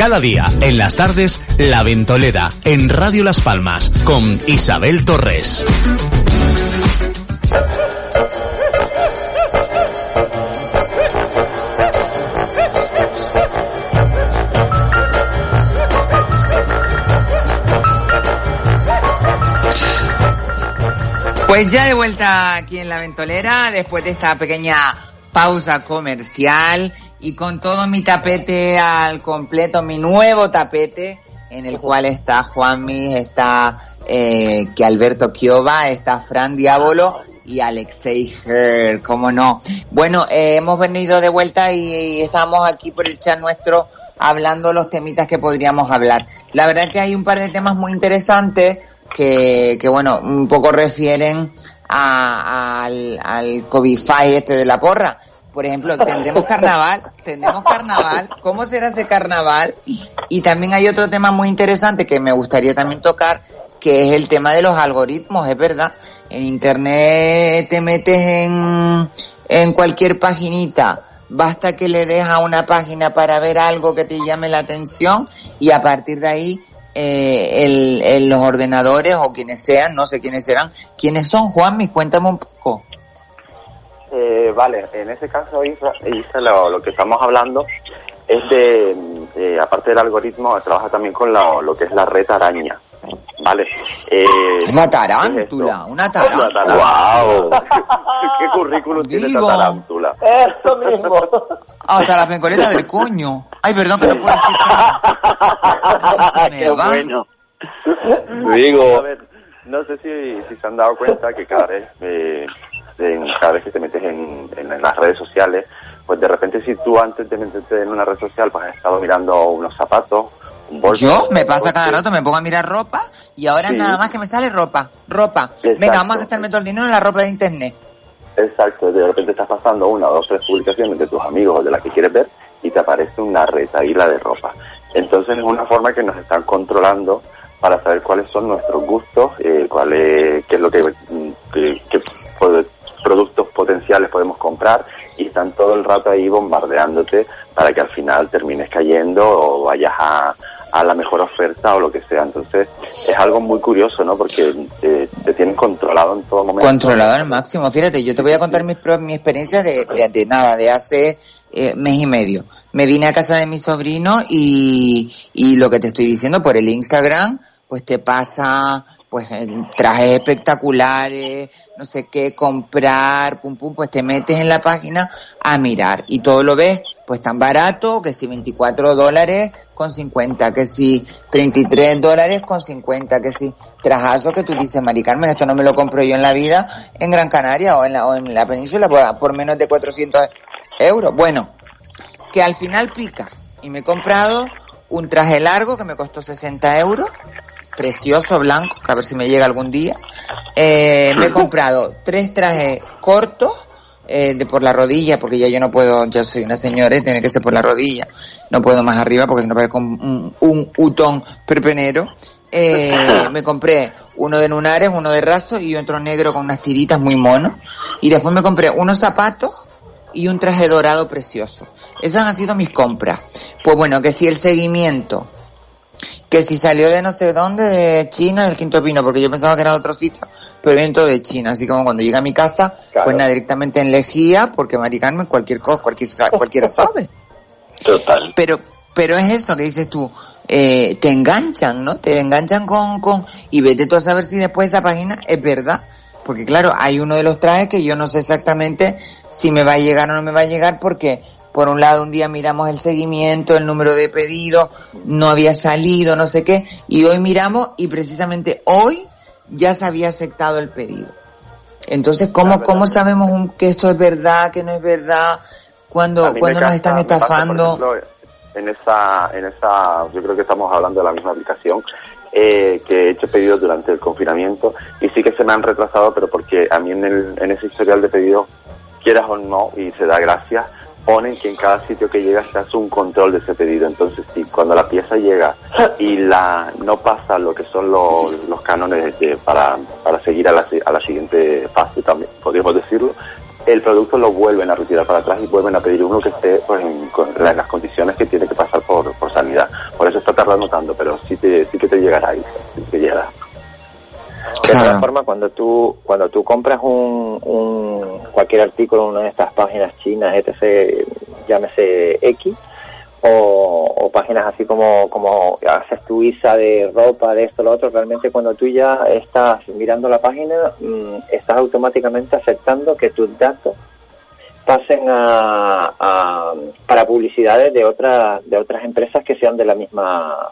Cada día, en las tardes, La Ventolera, en Radio Las Palmas, con Isabel Torres. Pues ya de vuelta aquí en La Ventolera, después de esta pequeña pausa comercial y con todo mi tapete al completo, mi nuevo tapete, en el cual está Juanmi, está eh, que Alberto Chiova, está Fran Diabolo y Alexei Her, cómo no. Bueno, eh, hemos venido de vuelta y, y estamos aquí por el chat nuestro hablando los temitas que podríamos hablar. La verdad es que hay un par de temas muy interesantes que, que bueno, un poco refieren a, al, al COVID-5 este de la porra. Por ejemplo, tendremos carnaval, tendremos carnaval, ¿cómo será ese carnaval? Y también hay otro tema muy interesante que me gustaría también tocar, que es el tema de los algoritmos, es verdad. En internet te metes en, en cualquier paginita, basta que le des a una página para ver algo que te llame la atención y a partir de ahí eh, el, el- los ordenadores o quienes sean, no sé quiénes serán, quiénes son, Juanmi, cuéntame un poco. Eh, vale, en ese caso, Isa, Isa, lo, lo que estamos hablando es de, eh, aparte del algoritmo, trabaja también con lo, lo que es la red araña. Vale. Eh, Una tarántula, una tarántula. ¡Wow! ¿Qué currículum tiene esta Digo. tarántula? Eso mismo. Hasta la pencoleta del coño. Ay, perdón que no puedo decir nada. Se me ¡Qué va. bueno! Digo. A ver, no sé si, si se han dado cuenta que cada vez, eh, en- cada vez que te metes en, en- en las redes sociales, pues de repente si tú antes de meterte en una red social, pues has estado mirando unos zapatos, un bolso... Yo me pasa cada rato, me pongo a mirar ropa y ahora Sí. nada más que me sale ropa, ropa. Exacto. Venga, vamos a gastarme todo el dinero en la ropa de internet. Exacto, de repente estás pasando una o dos tres publicaciones de tus amigos o de las que quieres ver y te aparece una retaíla de ropa. Entonces es una forma que nos están controlando para saber cuáles son nuestros gustos, eh, cuál es, qué es lo que, mm, que- po- productos potenciales podemos comprar y están todo el rato ahí bombardeándote para que al final termines cayendo o vayas a, a la mejor oferta o lo que sea. Entonces es algo muy curioso, ¿no? Porque te tienen controlado en todo momento. Controlado al máximo. Fíjate, yo te voy a contar mi, pro- mi experiencia de, de, de nada, de hace eh, mes y medio. Me vine a casa de mi sobrino y, y lo que te estoy diciendo por el Instagram, pues te pasa pues eh, trajes espectaculares, no sé qué, comprar, pum pum, pues te metes en la página a mirar y todo lo ves pues tan barato que si 24 dólares con 50, que si 33 dólares con 50, que si trajazo que tú dices, Mari Carmen, esto no me lo compro yo en la vida en Gran Canaria o en la, o en la península por, por menos de 400 euros. Bueno, que al final pica y me he comprado un traje largo que me costó 60 euros, precioso, blanco, que a ver si me llega algún día. Eh, me he comprado tres trajes cortos eh, de por la rodilla, porque ya yo no puedo, yo soy una señora y tiene que ser por la rodilla. No puedo más arriba porque si no parezco un, un utón perpenero. Eh, me compré uno de lunares, uno de raso y otro negro con unas tiritas muy monos. Y después me compré unos zapatos y un traje dorado precioso. Esas han sido mis compras. Pues bueno, que si el seguimiento, que si salió de no sé dónde, de China, del Quinto Pino, porque yo pensaba que era de otro sitio, pero viene todo de China, así como cuando llega a mi casa, pues nada, directamente en Lejía, porque Mari Carmen cualquier cosa, cualquier, cualquiera sabe. Total. Pero, pero es eso que dices tú, eh, te enganchan, ¿no? Te enganchan con, con, y vete tú a saber si después esa página es verdad. Porque claro, hay uno de los trajes que yo no sé exactamente si me va a llegar o no me va a llegar porque por un lado un día miramos el seguimiento, el número de pedidos, no había salido, no sé qué, y hoy miramos y precisamente hoy ya se había aceptado el pedido. Entonces, ¿cómo, cómo sabemos un- que esto es verdad, que no es verdad, cuando, cuando nos están me pasa, estafando? ejemplo, en esa, en esa, yo creo que estamos hablando de la misma aplicación, eh, que he hecho pedidos durante el confinamiento y sí que se me han retrasado, pero porque a mí en, el, en ese historial de pedidos, quieras o no, y se da gracia, ponen que en cada sitio que llega se hace un control de ese pedido. Entonces, si cuando la pieza llega y la no pasa lo que son los, los cánones para, para seguir a la, a la siguiente fase, también podríamos decirlo, el producto lo vuelven a retirar para atrás y vuelven a pedir uno que esté pues, en, con la- las condiciones que tiene que pasar por, por sanidad. Por eso está tardando tanto, pero sí, te, sí que te llegará sí que llegará. De todas formas, cuando tú, cuando tú compras un, un, cualquier artículo en una de estas páginas chinas, etc., llámese X, o, o páginas así como, como haces tu ISA de ropa, de esto, lo otro, realmente cuando tú ya estás mirando la página, mm, estás automáticamente aceptando que tus datos pasen a, a- para publicidades de otras de otras empresas que sean de la misma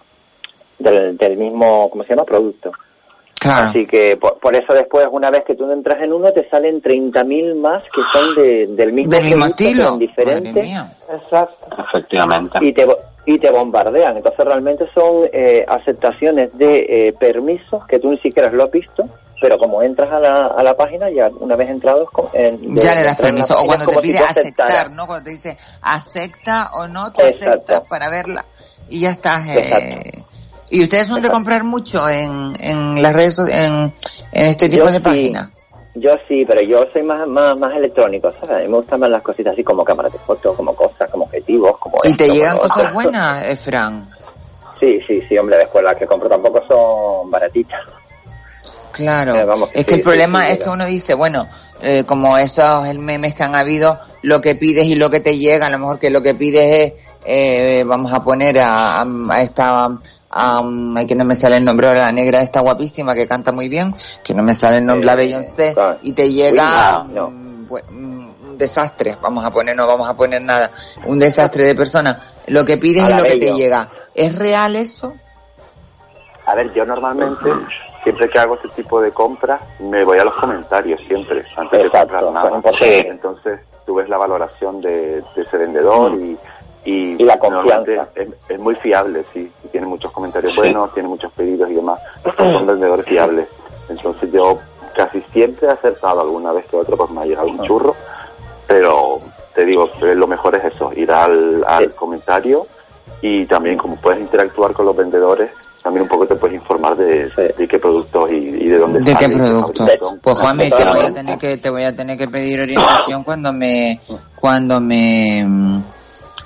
del, del mismo cómo se llama producto así que por, por eso después una vez que tú entras en uno te salen 30.000 más que son de, del mismo Del mismo estilo. pero en diferente exacto Efectivamente. y te bo- y te bombardean entonces realmente son eh, aceptaciones de eh, permisos que tú ni siquiera lo has visto pero como entras a la, a la página ya una vez entrados con- en- de- ya le das permiso. O cuando te si pide aceptar, ¿no? Cuando te dice acepta o no, Exacto. aceptas para verla y ya estás. eh, ¿Y ustedes son de comprar mucho en, en las redes, en, en este tipo Yo de sí. páginas? Yo sí, pero yo soy más, más, más electrónico, ¿sabes? A mí me gustan más las cositas así como cámaras de fotos, como cosas, como objetivos, como ¿Y te llegan cosas buenas, eh, Fran? Sí, sí, sí, hombre, después las que compro tampoco son baratitas. Claro. Eh, vamos, es que el problema sí, es que uno dice, bueno, eh, como esos el memes que han habido, lo que pides y lo que te llega, a lo mejor que lo que pides es, vamos a poner a, a esta, a, ay, que no me sale el nombre ahora, la negra esta guapísima que canta muy bien, que no me sale el nombre, la Beyoncé, y te llega Uy, no. bu- un desastre, vamos a poner, no vamos a poner nada, un desastre de persona. Lo que pides la lo que te llega. ¿Es real eso? A ver, yo normalmente, siempre que hago este tipo de compras, me voy a los comentarios siempre, antes de comprar nada. pues, importante. Entonces, tú ves la valoración de, de ese vendedor Mm. y, y, Y la normalmente confianza. Es, es muy fiable, sí, y tiene muchos comentarios buenos, tiene muchos pedidos y demás, son vendedores fiables. Entonces yo casi siempre he acertado alguna vez que otra, pues me ha llegado un churro, pero te digo, eh, lo mejor es eso, ir al, al comentario y también como puedes interactuar con los vendedores, también un poco te puedes informar de, de qué productos y, y de dónde ¿De qué salen, producto? fabricación. Pues te voy a tener que te voy a tener que pedir orientación cuando me cuando me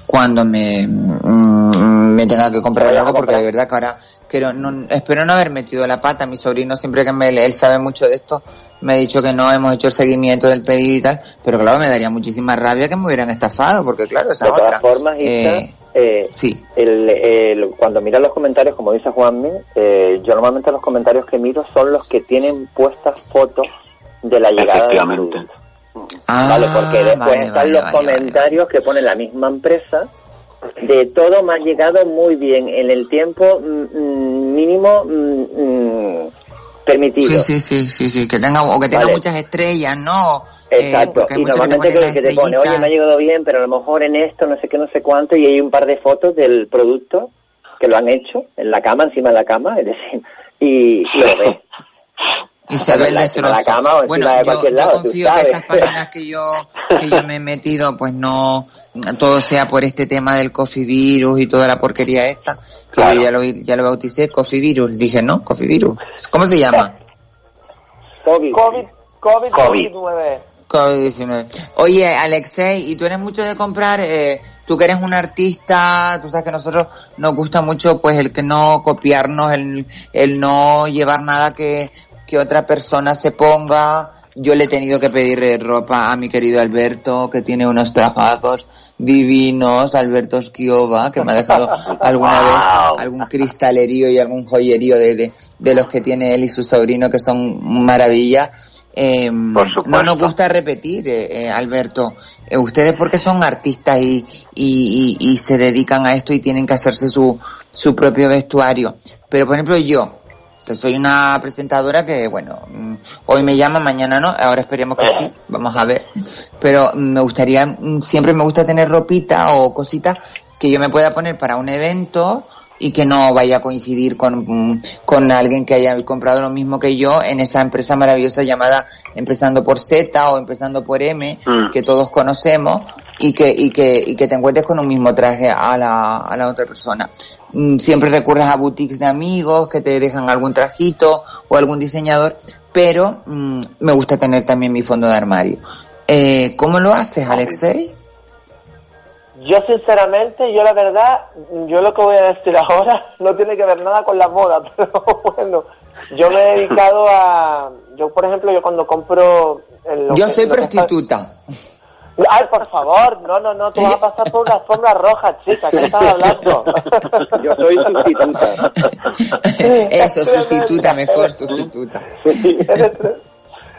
cuando me mm, me tenga que comprar algo porque de verdad que ahora quiero no, espero no haber metido la pata. Mi sobrino siempre que me él sabe mucho de esto me ha dicho que no hemos hecho el seguimiento del pedido y tal, pero claro me daría muchísima rabia que me hubieran estafado porque claro esa de otra. todas formas, Eh, eh, sí. el, el- cuando miras los comentarios, como dice Juanmi, eh, yo normalmente los comentarios que miro son los que tienen puestas fotos de la llegada del producto. vale, porque después Ah, vale, están vale, los comentarios que pone la misma empresa. De todo me ha llegado muy bien en el tiempo mm, mm, mínimo mm, permitido. Sí, sí, sí, sí, sí, que tenga o que tenga muchas estrellas, ¿no? Eh, Exacto, porque hay y que normalmente que te pone, oye, me ha llegado bien, pero a lo mejor en esto, no sé qué, no sé cuánto, y hay un par de fotos del producto que lo han hecho en la cama, encima de la cama, es decir, y, y lo ves. Y se ve el Bueno, encima de la cama o bueno, de yo, cualquier yo lado, confío que estas páginas que yo, que yo me he metido, pues no, todo sea por este tema del coffee virus y toda la porquería esta, que yo ya lo, ya lo bauticé, coffee virus, dije, ¿no? Coffee virus. ¿Cómo se llama? COVID. COVID, COVID, COVID. 19. COVID-19. Oye, Alexei, ¿y tú eres mucho de comprar? Eh, tú que eres un artista, tú sabes que a nosotros nos gusta mucho pues el que no copiarnos, el, el no llevar nada que, que otra persona se ponga. Yo le he tenido que pedir eh, ropa a mi querido Alberto, que tiene unos trabajos divinos, Alberto Esquiova, que me ha dejado alguna vez algún cristalerío y algún joyerío de, de, de los que tiene él y su sobrino, que son maravilla. Eh, no nos gusta repetir, eh, eh, Alberto. Eh, ustedes porque son artistas y, y, y, y se dedican a esto y tienen que hacerse su, su propio vestuario. Pero por ejemplo yo, que soy una presentadora que, bueno, mm, hoy me llama, mañana no, ahora esperemos que sí, vamos a ver. Pero me gustaría, mm, siempre me gusta tener ropita o cositas que yo me pueda poner para un evento y que no vaya a coincidir con, mm, con alguien que haya comprado lo mismo que yo en esa empresa maravillosa llamada Empezando por Z o Empezando por M, que todos conocemos, y que, y que, y que te encuentres con un mismo traje a la, a la otra persona. Mm, Siempre recurres a boutiques de amigos que te dejan algún trajito o algún diseñador, pero mm, me gusta tener también mi fondo de armario. Eh, ¿Cómo lo haces, Alexei? Yo sinceramente, yo la verdad, yo lo que voy a decir ahora no tiene que ver nada con la moda, pero bueno, yo me he dedicado a, yo por ejemplo, yo cuando compro... en lo Yo que- soy que prostituta. Ay, por favor, no, no, no, tú vas a pasar por una alfombra roja, chica, ¿qué estás hablando? Yo soy sustituta. Eso, sustituta, mejor sustituta. eres, tre-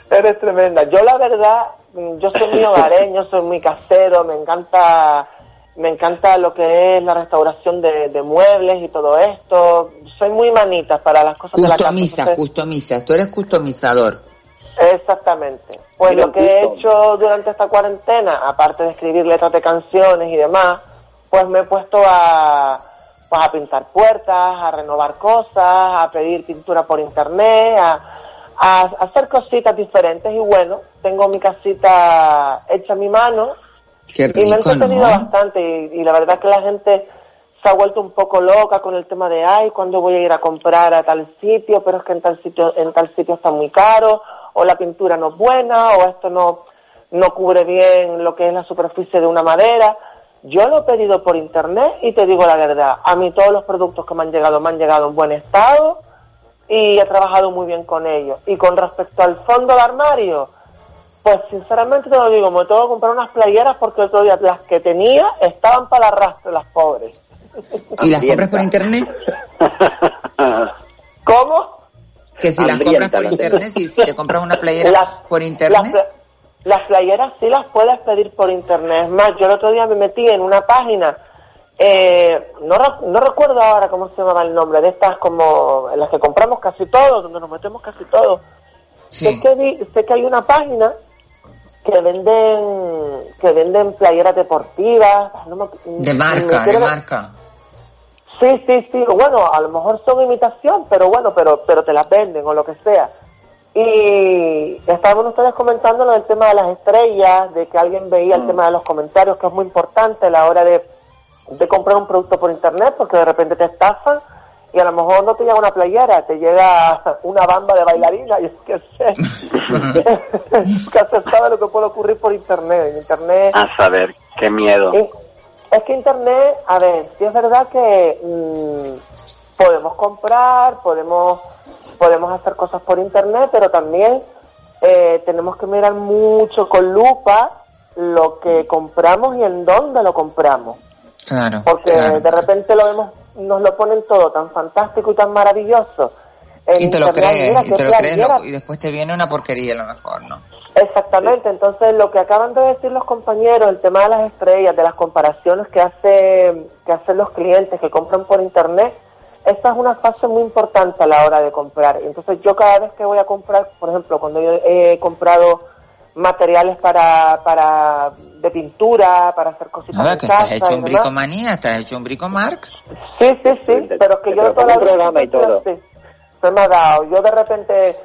eres tremenda. Yo la verdad, mm, yo soy muy hogareño, soy muy casero, me encanta, me encanta lo que es la restauración de, de muebles y todo esto. Soy muy manita para las cosas de la casa. Customiza, customiza. Tú eres customizador. Exactamente. Pues Mira lo que he hecho durante esta cuarentena, aparte de escribir letras de canciones y demás, pues me he puesto a, pues a pintar puertas, a renovar cosas, a pedir pintura por internet, a, a hacer cositas diferentes. Y bueno, tengo mi casita hecha a mi mano. Qué y me he entretenido ¿no? bastante. Y, y la verdad que la gente se ha vuelto un poco loca con el tema de ay cuándo voy a ir a comprar a tal sitio pero es que en tal sitio en tal sitio está muy caro o la pintura no es buena o esto no no cubre bien lo que es la superficie de una madera yo lo he pedido por internet y te digo la verdad a mí todos los productos que me han llegado me han llegado en buen estado y he trabajado muy bien con ellos y con respecto al fondo de armario pues sinceramente te lo digo, me tengo que comprar unas playeras porque el otro día las que tenía estaban para el arrastre, las pobres. ¿Y las compras por internet? ¿Cómo? Que si las compras por internet, si, si te compras una playera por internet, las playeras sí las puedes pedir por internet. Es más, yo el otro día me metí en una página, eh, no, no recuerdo ahora cómo se llamaba el nombre, de estas como en las que compramos casi todo, donde nos metemos casi todo. Sé, que vi- sé que hay una página que venden que venden playeras deportivas. no me- De me marca, de marca. Sí, sí, sí. Bueno, a lo mejor son imitación, pero bueno, pero pero te las venden o lo que sea. Y estaban ustedes comentando lo del tema de las estrellas, de que alguien veía el tema de los comentarios, que es muy importante a la hora de, de comprar un producto por internet, porque de repente te estafan y a lo mejor no te llega una playera, te llega una banda de bailarina, y es que sé. Nunca se sabe lo que puede ocurrir por internet. En internet A saber, qué miedo. Es que Internet, a ver, sí es verdad que mm, podemos comprar, podemos, podemos hacer cosas por Internet, pero también eh, tenemos que mirar mucho con lupa lo que compramos y en dónde lo compramos. Claro. Porque de repente lo vemos, nos lo ponen todo tan fantástico y tan maravilloso. En Y te lo Internet, crees, mira y te lo crees, lo- y después te viene una porquería a lo mejor, ¿no? Exactamente, entonces lo que acaban de decir los compañeros, el tema de las estrellas, de las comparaciones que hace que hacen los clientes que compran por internet, esa es una fase muy importante a la hora de comprar. Entonces yo cada vez que voy a comprar, por ejemplo, cuando yo he comprado materiales para, para de pintura, para hacer cositas Nada, que estás hecho un bricomanía, estás hecho un bricomark. Sí, sí, sí, pero es que yo todo. Se me ha dado. Yo de repente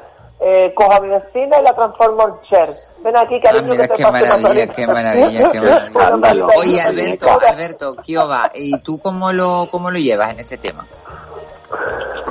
eh, cojo a mi vecina y la transformo en Cher. Ven aquí, cariño, Ah, Mira, que te qué maravilla, qué maravilla, qué maravilla. Oye, Alberto, Alberto, Kioba, ¿y tú cómo lo, cómo lo llevas en este tema?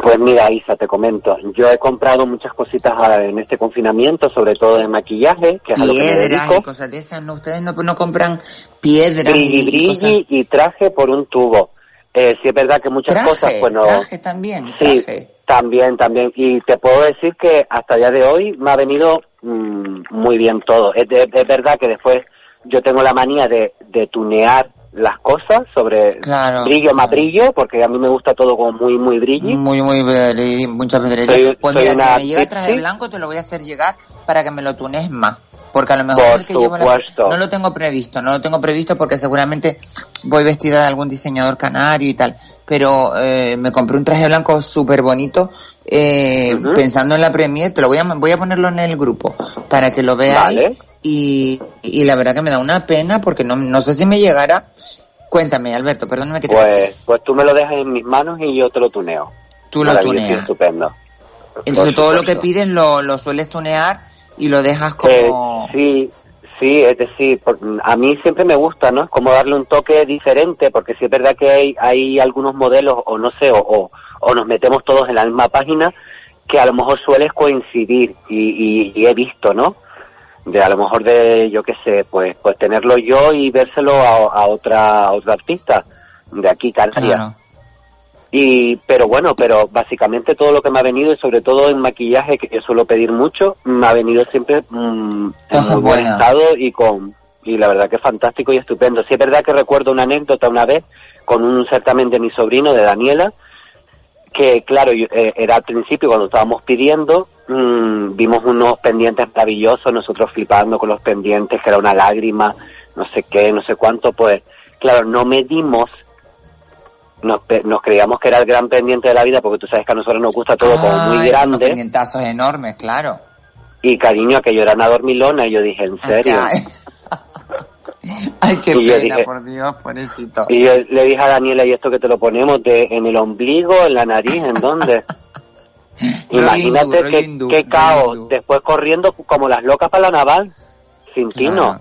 Pues mira, Isa, te comento. Yo he comprado muchas cositas ah, en este confinamiento, sobre todo de maquillaje, que es a lo que me Piedras dedico. y cosas de esas, ¿no? Ustedes no, no compran piedras Brilli, y, brilli cosas. y traje por un tubo. Eh, sí es verdad que muchas Traje, cosas, pues no... traje también, Sí. También, también. Y te puedo decir que hasta el día de hoy me ha venido mm, muy bien todo. Es, de- es verdad que después yo tengo la manía de, de tunear las cosas sobre Claro, brillo más brillo, porque a mí me gusta todo como muy, muy brilli. Muy, muy, brilli, muchas veces. Soy- Pues soy mira, si me llega traje pixie. blanco, te lo voy a hacer llegar para que me lo tunes más. Porque a lo mejor Por el que llevo la- supuesto. no lo tengo previsto, no lo tengo previsto porque seguramente voy vestida de algún diseñador canario y tal. Pero eh, me compré un traje blanco súper bonito eh, pensando en la premier. Te lo voy a, voy a ponerlo en el grupo para que lo veáis. Vale. Y, y la verdad que me da una pena porque no, no sé si me llegará. Cuéntame, Alberto, perdóname que te Pues, pues tú me lo dejas en mis manos y yo te lo tuneo. Tú lo tuneas. Estupendo. Entonces Por todo lo que pides lo, lo sueles tunear y lo dejas como... Eh, sí, sí, es decir, por- a mí siempre me gusta, ¿no? Es como darle un toque diferente, porque sí es verdad que hay, hay algunos modelos, o no sé, o, nos metemos todos en la misma página, que a lo mejor sueles coincidir, y, y, he visto, ¿no? De a lo mejor de, yo qué sé, pues, pues tenerlo yo y vérselo a, otra, otra artista de aquí, Canarias. Y, pero bueno, pero básicamente todo lo que me ha venido, y sobre todo en maquillaje, que yo suelo pedir mucho, me ha venido siempre mm, en muy buen estado y con, y la verdad que es fantástico y estupendo. Sí es verdad que recuerdo una anécdota una vez con un certamen de mi sobrino, de Daniela, que claro, yo- eh, era al principio cuando estábamos pidiendo, mm, vimos unos pendientes maravillosos, nosotros flipando con los pendientes, que era una lágrima, no sé qué, no sé cuánto, pues claro, no medimos, nos, nos creíamos que era el gran pendiente de la vida, porque tú sabes que a nosotros nos gusta todo como muy grande, pendientazos enormes, claro. y cariño, aquello era una dormilona, y yo dije, ¿en serio? Ay, Ay, qué Y pena, dije- por Dios, pobrecito. Y yo le dije a Daniela, ¿y esto que te lo ponemos de en el ombligo, en la nariz, en dónde? Imagínate qué, caos, después corriendo como las locas para la naval, sin tino.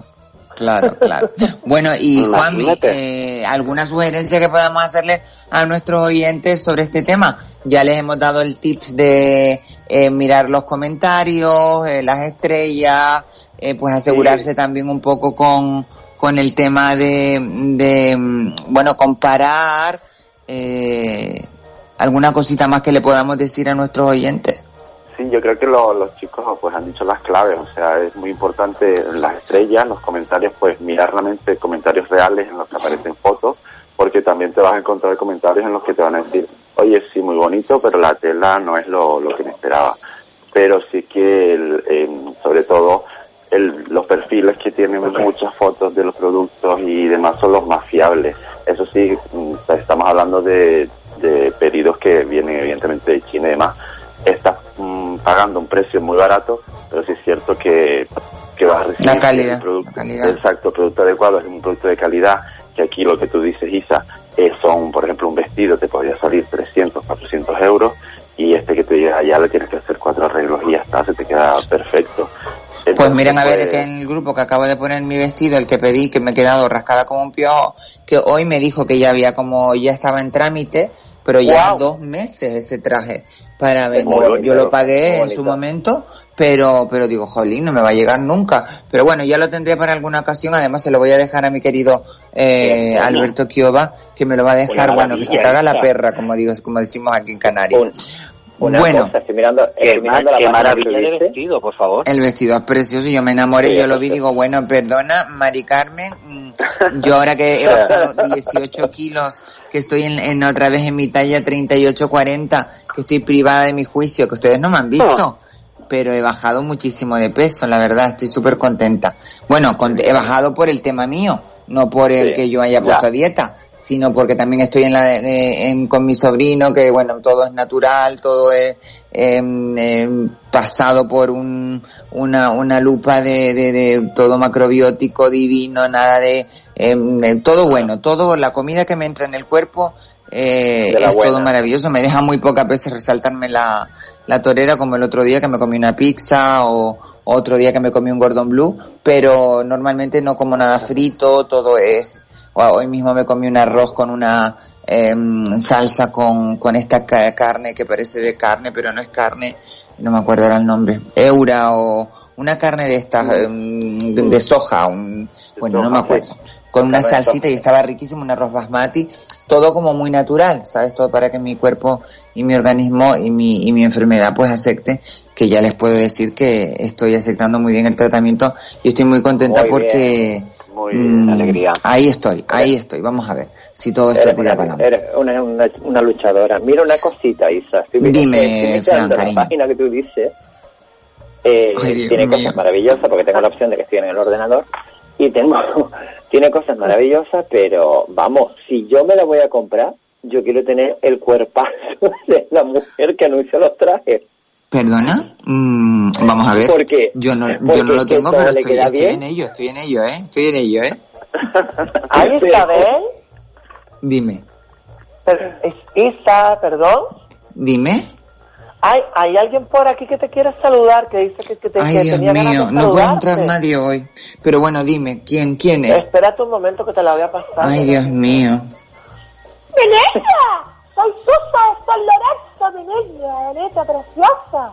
Claro, claro. Bueno, y Imagínate. eh, ¿alguna sugerencia que podamos hacerle a nuestros oyentes sobre este tema? Ya les hemos dado el tips de eh, mirar los comentarios, eh, las estrellas, eh, pues asegurarse también un poco con, con el tema de, de mm, bueno, comparar, eh, alguna cosita más que le podamos decir a nuestros oyentes. Sí, yo creo que lo- los chicos pues han dicho las claves, o sea, es muy importante las estrellas, los comentarios, pues mirar realmente comentarios reales en los que aparecen fotos, porque también te vas a encontrar comentarios en los que te van a decir, oye, sí, muy bonito, pero la tela no es lo, lo que me esperaba. Pero sí que, el, sobre todo, el- los perfiles que tienen muchas fotos de los productos y demás son los más fiables. Eso sí, mm, estamos hablando de, de pedidos que vienen evidentemente de China y demás. Estás mm, pagando un precio muy barato, pero sí es cierto que que vas a recibir. La calidad, producto, la calidad. Exacto, producto adecuado, es un producto de calidad, que aquí lo que tú dices, Isa, eh, son, por ejemplo, un vestido te podría salir 300, 400 euros, y este que te llega ya le tienes que hacer cuatro arreglos y ya está, se te queda perfecto. Pues miren a ver pues, que en el grupo que acabo de poner mi vestido, el que pedí, que me he quedado rascada como un piojo, que hoy me dijo que ya había como, ya estaba en trámite, pero ya dos meses ese traje para venir. bonito, Yo lo pagué en su momento, pero, pero digo, jolín, no me va a llegar nunca. Pero bueno, ya lo tendré para alguna ocasión, además se lo voy a dejar a mi querido eh. Alberto Kiova, que me lo va a dejar, bueno, que se caga la perra, como digo, como decimos aquí en Canarias. Una bueno. cosa, estoy mirando, Qué, estoy mirando la qué maravilla de vestido, por favor. El vestido es precioso, yo me enamoré, Sí, yo lo vi, eso digo, bueno, perdona, Mari Carmen, mm, yo ahora que he bajado 18 kilos, que estoy en, en otra vez en mi talla 38-40, que estoy privada de mi juicio, que ustedes no me han visto, pero he bajado muchísimo de peso, la verdad, estoy súper contenta. Bueno, con- he bajado por el tema mío, no por el Sí, que yo haya ya. puesto dieta, sino porque también estoy en la, eh, en- con mi sobrino, que bueno, todo es natural, todo es em, pasado por un, una, una lupa de, de, de todo macrobiótico divino, nada de, em, de todo bueno, todo, la comida que me entra en el cuerpo eh, es buena. todo maravilloso, me deja muy pocas veces resaltarme la, la torera como el otro día que me comí una pizza o otro día que me comí un Gordon Blue, pero normalmente no como nada frito, todo es, hoy mismo me comí un arroz con una em, salsa con, con esta ca- carne que parece de carne, pero no es carne, no me acuerdo ahora el nombre, eura o una carne de estas, em, de soja, un, bueno, no me acuerdo, con una salsita y estaba riquísimo, un arroz basmati, todo como muy natural, ¿sabes? Todo para que mi cuerpo y mi organismo y mi, y mi enfermedad pues acepte que ya les puedo decir que estoy aceptando muy bien el tratamiento y estoy muy contenta Muy porque Muy mm, alegría. ahí estoy, ahí estoy, vamos a ver si todo esto tira una, para adelante. una, una, una luchadora. Mira una cosita, Isa. Dime, Fran, la página que tú dices. Eh, Ay, tiene mío. cosas maravillosas porque tengo la opción de que estoy en el ordenador y tengo tiene cosas maravillosas, pero vamos, si yo me la voy a comprar, yo quiero tener el cuerpazo de la mujer que anuncia los trajes. ¿Perdona? Mm, vamos a ver. Porque- yo no, yo no lo tengo, pero estoy, estoy bien. en ello, estoy en ello, ¿eh? Estoy en ello, ¿eh? Ay, Isabel. Dime, Per- es- Isa, perdón. dime. Ay, hay alguien por aquí que te quiere saludar, que dice que, que te Ay, que Dios tenía ganas mío, de no puede entrar nadie hoy. Pero bueno, dime, ¿quién, quién es? Espérate un momento que te la voy a pasar. Ay, Dios mío. ¡Mi niña! Soy Susa de San Lorenzo, mi niña, neta preciosa.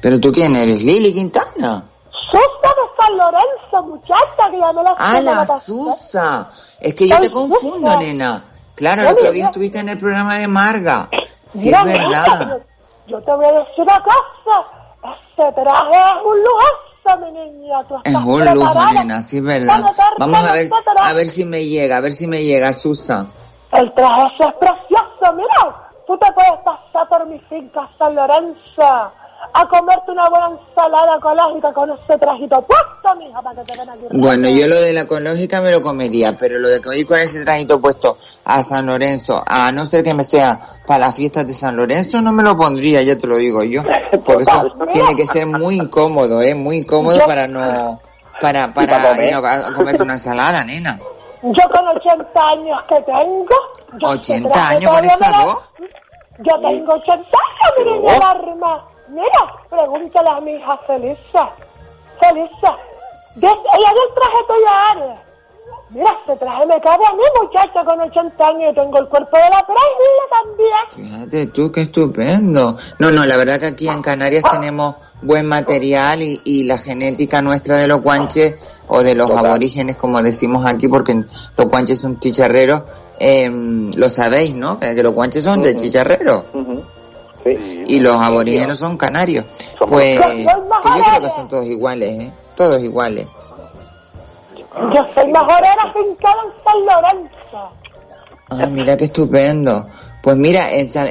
¿Pero tú quién eres? ¿Lili Quintana? Susa de San Lorenzo, muchacha, que llamé la ¡Ah, la. Susa! Es que yo Soy te confundo, Susa. nena. Claro, el otro día estuviste en el programa de Marga. Sí, Mira, es verdad. yo, yo te voy a decir una cosa. Ese traje es un lujazo, mi niña. Tú Es estás un lujo, nena, sí es verdad. Vamos a ver, a ver si me llega, a ver si me llega, Susa. El traje ese es precioso, mira. Tú te puedes pasar por mi finca San Lorenzo a comerte una buena ensalada ecológica con ese trajito puesto, mija, para que te ven aquí. Bueno, yo lo de la ecológica me lo comería, pero lo de ir con ese trajito puesto a San Lorenzo, a no ser que me sea para las fiestas de San Lorenzo, no me lo pondría, ya te lo digo yo. Porque eso tiene que ser muy incómodo, ¿eh? Muy incómodo para no, para, para comerte una ensalada, nena. Yo con 80 años que tengo. yo este 80 traje años me la-. Yo tengo 80 años, mi niña alarma. Mira, pregúntale a mi hija Felisa. Felisa, ella del traje eres. Mira, ese traje me cabe a mí, muchacha, con 80 años y tengo el cuerpo de la Preisla también. Fíjate tú, qué estupendo. No, no, la verdad que aquí en Canarias tenemos buen material y, y la genética nuestra de los guanches o de los aborígenes, como decimos aquí, porque los guanches son chicharreros, eh, lo sabéis, ¿no? Que los guanches son de chicharreros. Y los aborígenes son canarios. Pues, yo creo que son todos iguales, ¿eh? Todos iguales. Yo soy mejorera fincada en San Lorenzo. Ah, mira qué estupendo. Pues mira,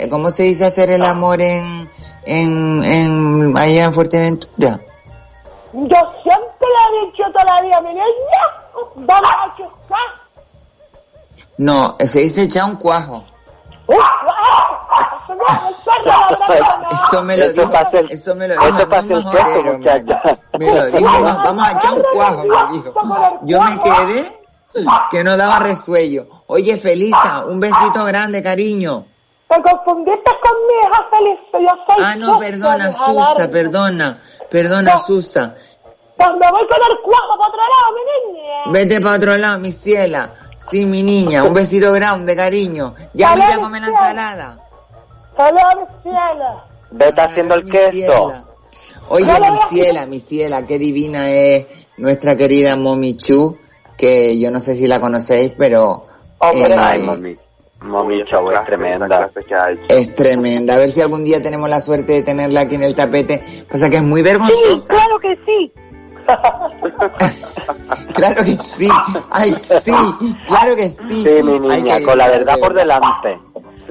¿cómo se dice hacer el amor en, en, en, allá en Fuerteventura? Yo siempre le he dicho toda la vida, mi niña, vamos a chuscar. No, se dice echar un cuajo. Eso me lo dijo, eso me lo dijo queso, majorero, muchacha. me lo dijo, vamos, a echar un cuajo, me dijo. Yo me quedé que no daba resuello. Oye, Felisa, un besito grande, cariño. Te confundiste con mi hija Felicia, yo soy Ah, no, Susa perdona, Susa, perdona, perdona, Susa. Pues me voy con el cuajo para otro lado, mi niña. Vete para otro lado, mi ciela. Sí, mi niña, un besito grande, cariño. Ya iré a comer ciela. ensalada. Saludos, mi cielo. Vete haciendo el queso. ciela. Oye, mi ciela, mi ciela, qué divina es nuestra querida Momi Chu, que yo no sé si la conocéis, pero eh, ay, mami. Mami Chau es tremenda. es tremenda. A ver si algún día tenemos la suerte de tenerla aquí en el tapete. Pasa que es muy Sí, vergonzosa. claro que sí. Claro que sí. Ay, sí. Claro que sí. Sí, mi Ay, niña, con la verdad por delante.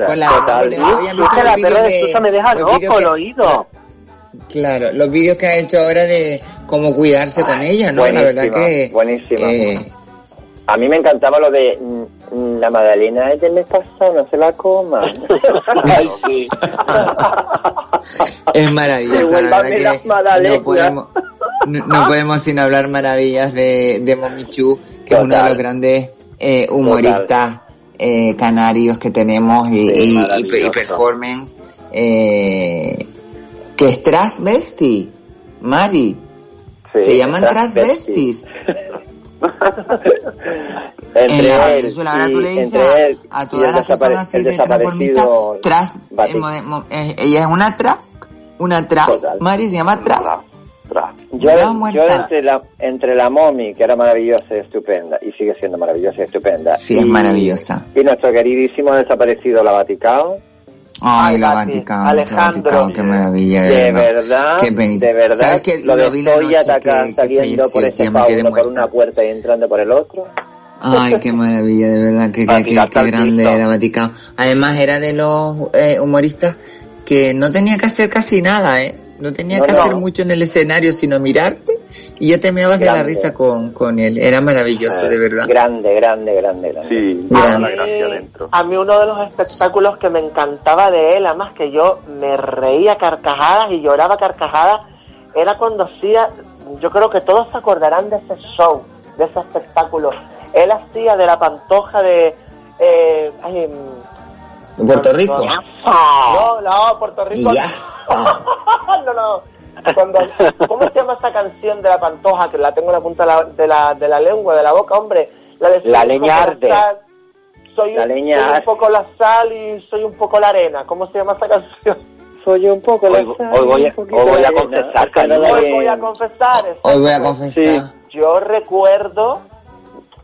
Con la verdad por delante. Oye, ¿han visto Es que la de Susa me deja loco el oído. Claro, los vídeos que ha hecho ahora de cómo cuidarse con ella, ¿no? La verdad que... buenísima. eh, A mí me encantaba lo de mm, la magdalena es de mes pasado, no se la coma. Ay, sí. Es maravillosa, la verdad que no podemos, no, no podemos sin hablar maravillas de, de Momichu, que es uno de los grandes eh, humoristas eh, canarios que tenemos y, Sí, y- y- y maravilloso. performance, eh, que es transvesti, Mari. Sí, Se llaman transvestis. transvestis. En Entre la él Venezuela, ahora tú le dices él a, todas las que así el de transformistas, desaparecido tras, ella es una tras, una tras, Mari se llama tras. Yo, Ya yo muerta. entre la entre la mommy, que era maravillosa y estupenda, y sigue siendo maravillosa y estupenda. Sí, es y- maravillosa. Y nuestro queridísimo desaparecido la Vaticao. Ay, la Vaticano, Alejandro. Vaticano, qué maravilla, de, De verdad, Qué penita. de verdad, ¿Sabes que lo, de vi la noche que- que saliendo por este pauno por una puerta y entrando por el otro. Ay, qué maravilla, de verdad, que, que, que, qué grande era Vaticano. Además era de los eh, humoristas que no tenía que hacer casi nada, ¿eh? No tenía No, que no. hacer mucho en el escenario, sino mirarte y ya te meabas de la risa con, con él. Era maravilloso, Eh, de verdad. Grande, grande, grande, grande. Sí, Grande. la gracia dentro. A mí uno de los espectáculos que me encantaba de él, además que yo me reía carcajadas y lloraba carcajadas, era cuando hacía, yo creo que todos se acordarán de ese show, de ese espectáculo. Él hacía de la pantoja de... Eh, ay, mm, En Puerto Rico. no, no, Puerto Rico. No, no. Cuando, ¿Cómo se llama esa canción de la pantoja? Que la tengo en la punta de la, de la, de la lengua, de la boca, hombre. La, de La soy un leña poco arde. sal, Soy, La un, leña soy un poco la sal y soy un poco la arena. ¿Cómo se llama esa canción? Soy un poco la Hoy- sal hoy voy a- hoy voy a confesar, Cada Hoy voy a confesar. Hoy voy a confesar. Yo recuerdo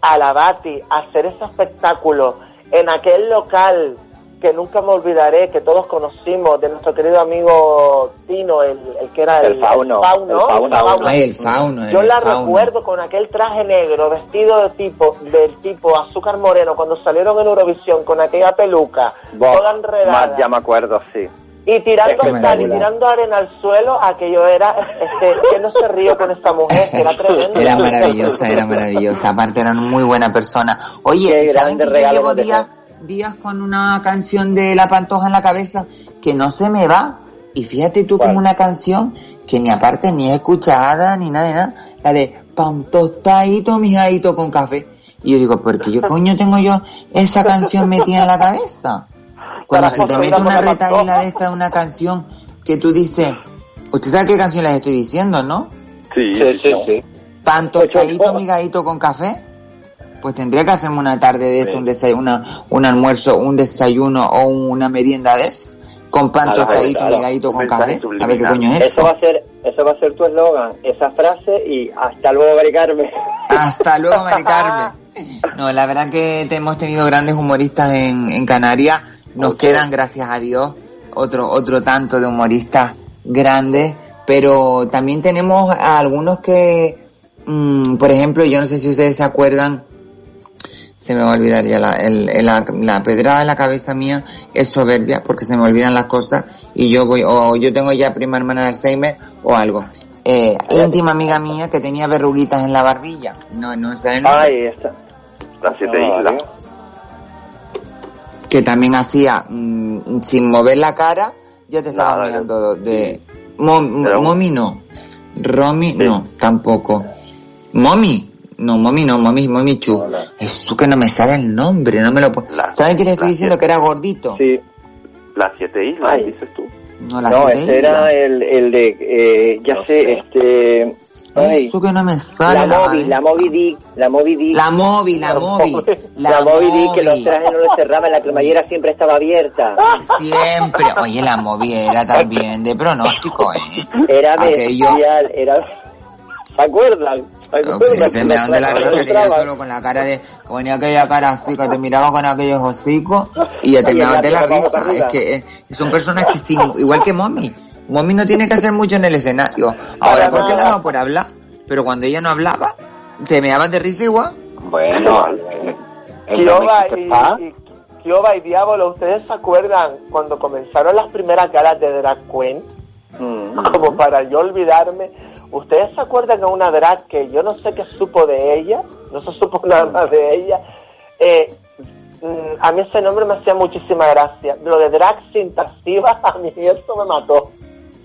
a la Bati hacer ese espectáculo en aquel local que nunca me olvidaré, que todos conocimos, de nuestro querido amigo Tino, el, el que era el, El fauno, fauno, el fauno. Ay, el fauno, Yo la fauno. recuerdo con aquel traje negro, vestido de tipo, del tipo azúcar moreno, cuando salieron en Eurovisión con aquella peluca, toda enredada. más ya me acuerdo, sí. Y tirando sal y tirando arena al suelo, aquello era, este, que no se río con esta mujer, que era tremendo. Era maravillosa, era maravillosa. Aparte era una muy buena persona. Oye, Qué ¿saben grande que yo regalo llevo días, días con una canción de La Pantoja en la cabeza que no se me va? Y fíjate tú que es una canción que ni aparte ni es escuchada ni nada de nada. La de pan tostadito, mijadito con café. Y yo digo, ¿por qué yo coño tengo yo esa canción metida en la cabeza? Cuando se te mete una retaíla de esta, una canción que tú dices, usted sabe qué canción les estoy diciendo, ¿no? Sí, Sí, sí, sí. pan tostadito, migadito con café, pues tendría que hacerme una tarde de esto, un desayuno, un almuerzo, un desayuno o una merienda de eso, con pan Claro, tostadito, Un con café. A ver qué coño es Eso eso. va a ser, eso va a ser tu eslogan, esa frase y hasta luego, Mari Carmen. Hasta luego, Mari Carmen. No, la verdad que te- hemos tenido grandes humoristas en, en Canarias. Nos quedan, gracias a Dios, otro, otro tanto de humoristas grandes, pero también tenemos a algunos que, mm, por ejemplo, yo no sé si ustedes se acuerdan, se me va a olvidar ya la, el- el- la, la pedrada en la cabeza mía es soberbia porque se me olvidan las cosas y yo voy, o yo tengo ya prima hermana de Alzheimer o algo. Eh, íntima amiga mía que tenía verruguitas en la barbilla. No, no sé el nombre. Ay, esta. Las siete No, islas. Dios. que también hacía mm, sin, mover la cara, ya te estabas Nada, mirando de... Mom- Pero- Momi no. Romi no, tampoco. Momi. No, Momi no, Momi, Momi Chu. Eso que no me sale el nombre, no me lo puedo... ¿Sabes qué le estoy diciendo? Que era gordito. Sí. Las siete islas, Ay. dices tú. No, la No, siete ese islas. era el, el de, eh, ya sé, este... Ay, Eso que no me sale la la Moby, la Moby Dick, la Moby Dick. La Moby, la Moby. La, Moby Dick, que los trajes no los cerraban, la cremallera siempre estaba abierta. Siempre. Oye, la Moby era también de pronóstico, ¿eh? Era Aquello- bestial, era... ¿Se acuerdan? De la que yo solo con la cara de, ponía aquella cara así, que te miraba con aquellos hocicos y ya te el de la risa. Es que eh, son personas que sí, igual que Mommy. Mommy no tiene que hacer mucho en el escenario. Ahora, ¿por qué la daba por hablar? Pero cuando ella no hablaba, te meabas de risa igual. Bueno, Kioba y, y, Kioba y Diablo, ¿ustedes se acuerdan cuando comenzaron las primeras galas de Drag Queen? Como para yo olvidarme. ¿Ustedes se acuerdan de una drag que yo no sé qué supo de ella? No se supo nada más de ella. Eh, mm, a mí ese nombre me hacía muchísima gracia. Lo de drag sin pasiva, a mí eso me mató.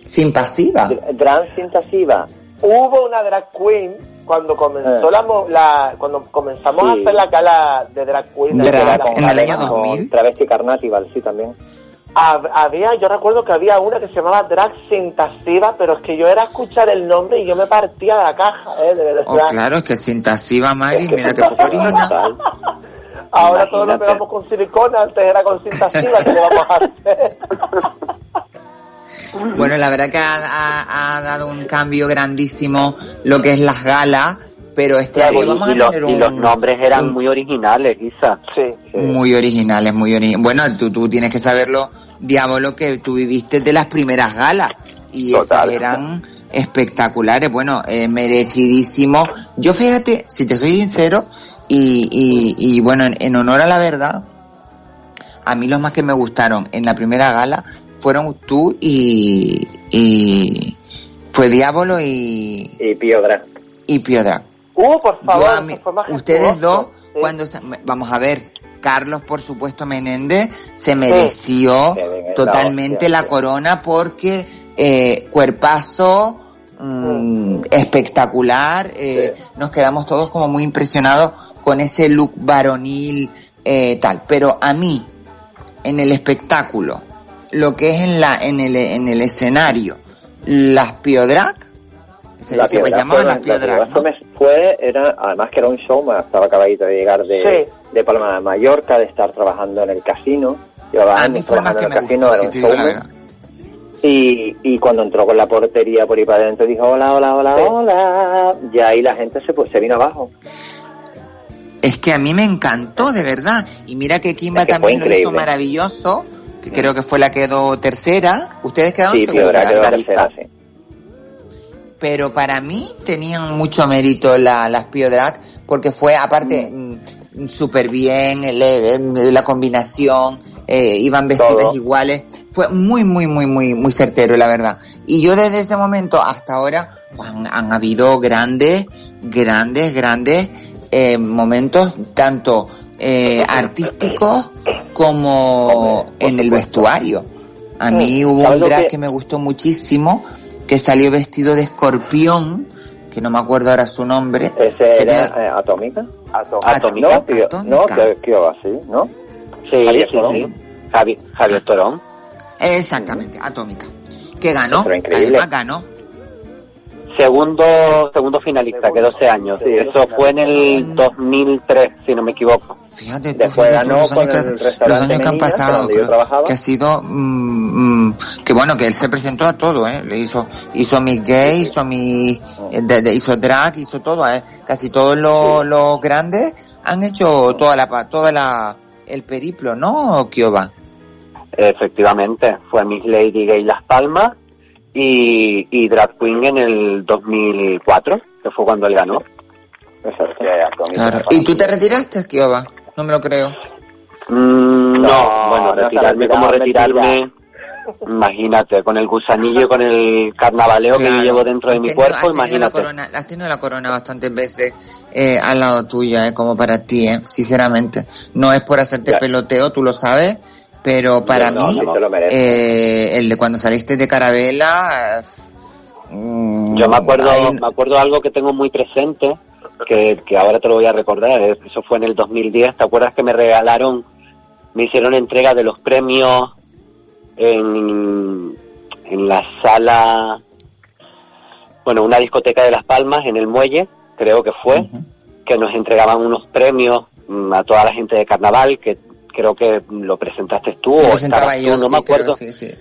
Sin pasiva. Drag sin pasiva. Hubo una drag queen cuando comenzó Eh. la, la cuando comenzamos a hacer la gala de drag queen de Drag, la- en el año Con 2000. Travesti Carnival, sí, también. Hab- había yo recuerdo que había una que se llamaba drag sin pasiva pero es que yo era escuchar el nombre y yo me partía de la caja eh, de verdad. Oh, claro, es que sin pasiva, Mari, mira que poco orina. ahora todos lo pegamos con silicona antes era con cinta pasiva que le vamos a hacer Bueno, la verdad que ha, ha- ha dado un cambio grandísimo lo que es las galas, pero este año vamos y a los, tener y un, los nombres eran muy originales, Isa. Sí, muy originales, muy originales. Bueno, tú, tú tienes que saberlo, Diablo, que tú viviste de las primeras galas y esas eran espectaculares, bueno, eh, merecidísimo. Yo fíjate, si te soy sincero, y, y, y bueno, en, en honor a la verdad, a mí los más que me gustaron en la primera gala fueron tú y, y fue Diablo y, Y Pío Drag. y Piodra. uh por favor mí- ustedes dos, cuando vamos a ver, Carlos, por supuesto, Menéndez, se mereció Sí, totalmente la corona porque eh, cuerpazo mm, espectacular, eh, nos quedamos todos como muy impresionados con ese look varonil eh, tal. Pero a mí, en el espectáculo, lo que es en la en el, en el escenario, las Piodrac, se, La se llamaban las Pío Drag fue, era, además que era un show, estaba acabadito de llegar de, de Palma de Mallorca, de estar trabajando en el casino. Llevaba años trabajando en el casino, era un. Y, y cuando entró con la portería por ahí para adentro dijo hola, hola, hola, hola, y ahí la gente se, pues, se vino abajo. Es que a mí me encantó, de verdad. Y mira que Kimba Es que también lo hizo maravilloso, que creo que fue la que quedó tercera. Ustedes quedaron Sí, Drag quedó tercera, sí. Pero para mí tenían mucho mérito la, las Pio Drag, porque fue aparte mm, súper bien, el- la combinación, eh, iban vestidas Todo. iguales. Fue muy, muy, muy, muy, muy certero, la verdad. Y yo desde ese momento hasta ahora pues, han, han habido grandes, grandes, grandes eh, momentos, tanto eh, artísticos como en el vestuario. A mí hubo ¿Sabes un drag que me gustó muchísimo, que salió vestido de escorpión, que no me acuerdo ahora su nombre. Ese era te- eh, Atómica. Atómica. No, Pío- no, que, que iba así, ¿no? Sí, Javier sí, Torón. sí. Javi- Javier Torón. Exactamente, Atómica. Que ganó, Pero increíble. además ganó. Segundo, segundo finalista, que 12 años. Eso fue en el 2003, si no me equivoco. Fíjate tú, Después fíjate ganó los años, con que, el los restaurante años que han pasado, que ha sido, mm, mm, que bueno, que él se presentó a todo, ¿eh? Le hizo, hizo mi gay, hizo mi, de- de- hizo drag, hizo todo, ¿eh? Casi todos los, los grandes han hecho toda la, pa- toda la, el periplo, ¿no, Kioba? Efectivamente, fue Miss Lady Gay Las Palmas y, y Drag Queen en el 2004, que fue cuando él ganó. Claro. ¿Y tú te retiraste, Kioba? No me lo creo. Mm, no, No, bueno, no retirarme como retirado, retirarme, imagínate, con el gusanillo y con el carnavaleo que Claro. yo llevo dentro de mi cuerpo, has tenido la imagínate. corona, has tenido la corona bastantes veces eh, al lado tuya, eh, como para ti, eh, sinceramente. No es por hacerte Ya. peloteo, tú lo sabes, Pero para No, mí, no eh, el de cuando saliste de Carabela, mm, Yo me acuerdo, me acuerdo algo que tengo muy presente, que, que ahora te lo voy a recordar, eso fue en el 2010, ¿te acuerdas que me regalaron, me hicieron entrega de los premios en, en la sala, bueno, una discoteca de Las Palmas, en el muelle, creo que fue, que nos entregaban unos premios mm, a toda la gente de carnaval, que creo que lo presentaste tú Lo o estabas yo, tú, no sí, me acuerdo. creo, sí, sí.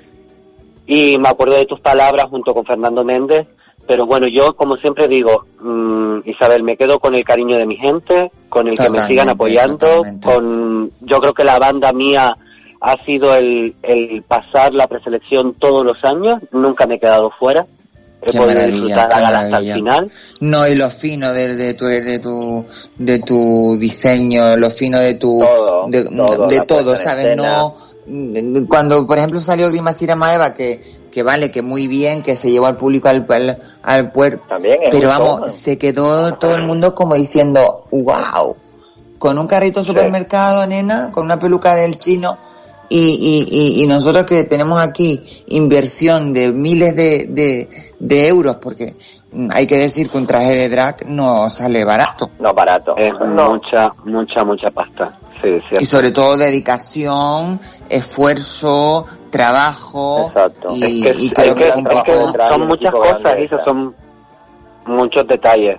Y me acuerdo de tus palabras junto con Fernando Méndez. Pero bueno, yo como siempre digo, mm, Isabel, me quedo con el cariño de mi gente, con el que me sigan apoyando, con yo creo que la banda mía ha sido el, el pasar la preselección todos los años, nunca me he quedado fuera, he Qué podido maravilla, disfrutar la qué gala hasta el maravilla. final. No, y lo fino de, de tu, de tu, de tu diseño, lo fino de tu, de, todo, de todo, ¿sabes? escena. No, cuando, por ejemplo, salió Grimacira Maeva, que, que vale, que muy bien, que se llevó al público al, al, al puerto, pero vamos, tono. se quedó todo el mundo como diciendo, wow, con un carrito de supermercado, nena, con una peluca del chino, y, y, y, y nosotros que tenemos aquí inversión de miles de, de, de euros, porque hay que decir que un traje de drag no sale barato. No barato. Es mucha, mucha, mucha pasta. Sí. Y sobre todo dedicación, esfuerzo, trabajo. Y, Es que, y es creo que- que, un es que poco... son muchas cosas, y son muchos detalles.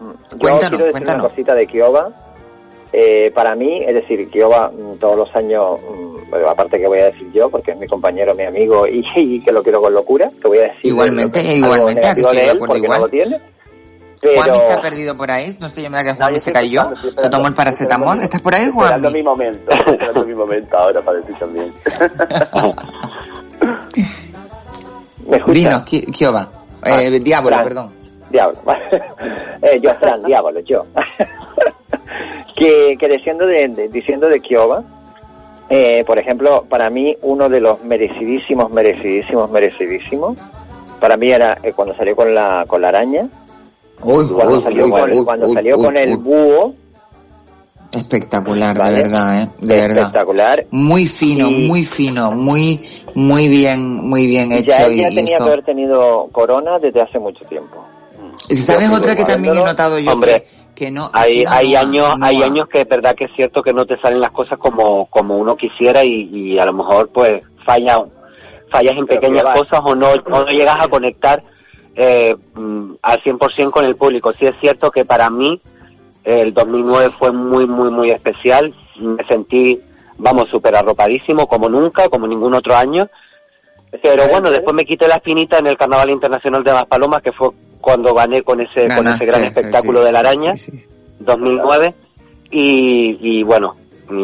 Yo Cuéntanos, quiero decir cuéntanos. una cosita de Kiowa. Eh, para mí, es decir, Kiowa mm, todos los años, mm, bueno, aparte que voy a decir yo, porque es mi compañero, mi amigo y, y que lo quiero con locura, que voy a decir Igualmente, algo igualmente, aquí estoy de acuerdo porque igual. no lo tiene. Juan Pero está perdido por ahí, no sé, yo me da que Juan se cayó, se tomó el paracetamol, ¿estás por ahí Juan? Esperando mi momento, esperando mi momento ahora para decir también. ¿Me? Dinos, Kiowa, eh, Ah, Diablo, Fran. perdón. Diablo. eh, yo, Fran, diablo, yo. que, que diciendo de, de- diciendo de Kiowa, eh, por ejemplo, para mí uno de los merecidísimos, merecidísimos, merecidísimos, para mí era eh, cuando salió con la, con la araña, Uy, cuando uy, salió, uy, con, cuando salió con el búho, Espectacular, ¿Vale? de verdad, ¿eh? De verdad. espectacular. Muy fino, Y- muy fino, muy, muy bien, muy bien hecho. ya y tenía eso. que haber tenido corona desde hace mucho tiempo. ¿Y ¿Sabes otra que también he notado yo? Hombre, que, que no. ha hay, hay años hay años que es verdad que es cierto que no te salen las cosas como como uno quisiera y, y a lo mejor pues falla fallas en Pero pequeñas cosas o no o no llegas a conectar eh, mm, al 100% con el público. Sí es cierto que para mí el 2009 fue muy muy muy especial. Me sentí vamos súper arropadísimo como nunca como ningún otro año. Pero bueno después me quité la espinita en el Carnaval Internacional de Maspalomas que fue cuando gané con ese con ese gran espectáculo sí, de la araña sí, sí. 2009 y, y bueno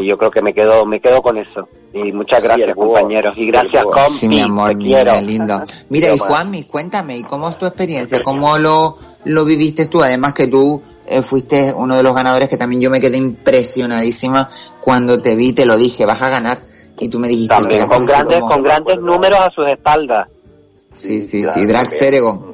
yo creo que me quedo me quedo con eso y muchas gracias compañeros y gracias compi Sí, mi amor, te mira, quiero lindo. Mira, y. Juanmi, cuéntame, ¿y cómo es tu experiencia? ¿Cómo lo, lo viviste tú? Además que tú eh, fuiste uno de los ganadores que también yo me quedé impresionadísima cuando te vi, te lo dije, vas a ganar. Y tú me dijiste que también con grandes como- con grandes números a sus espaldas Sí, sí, sí, Drag. Ceregon.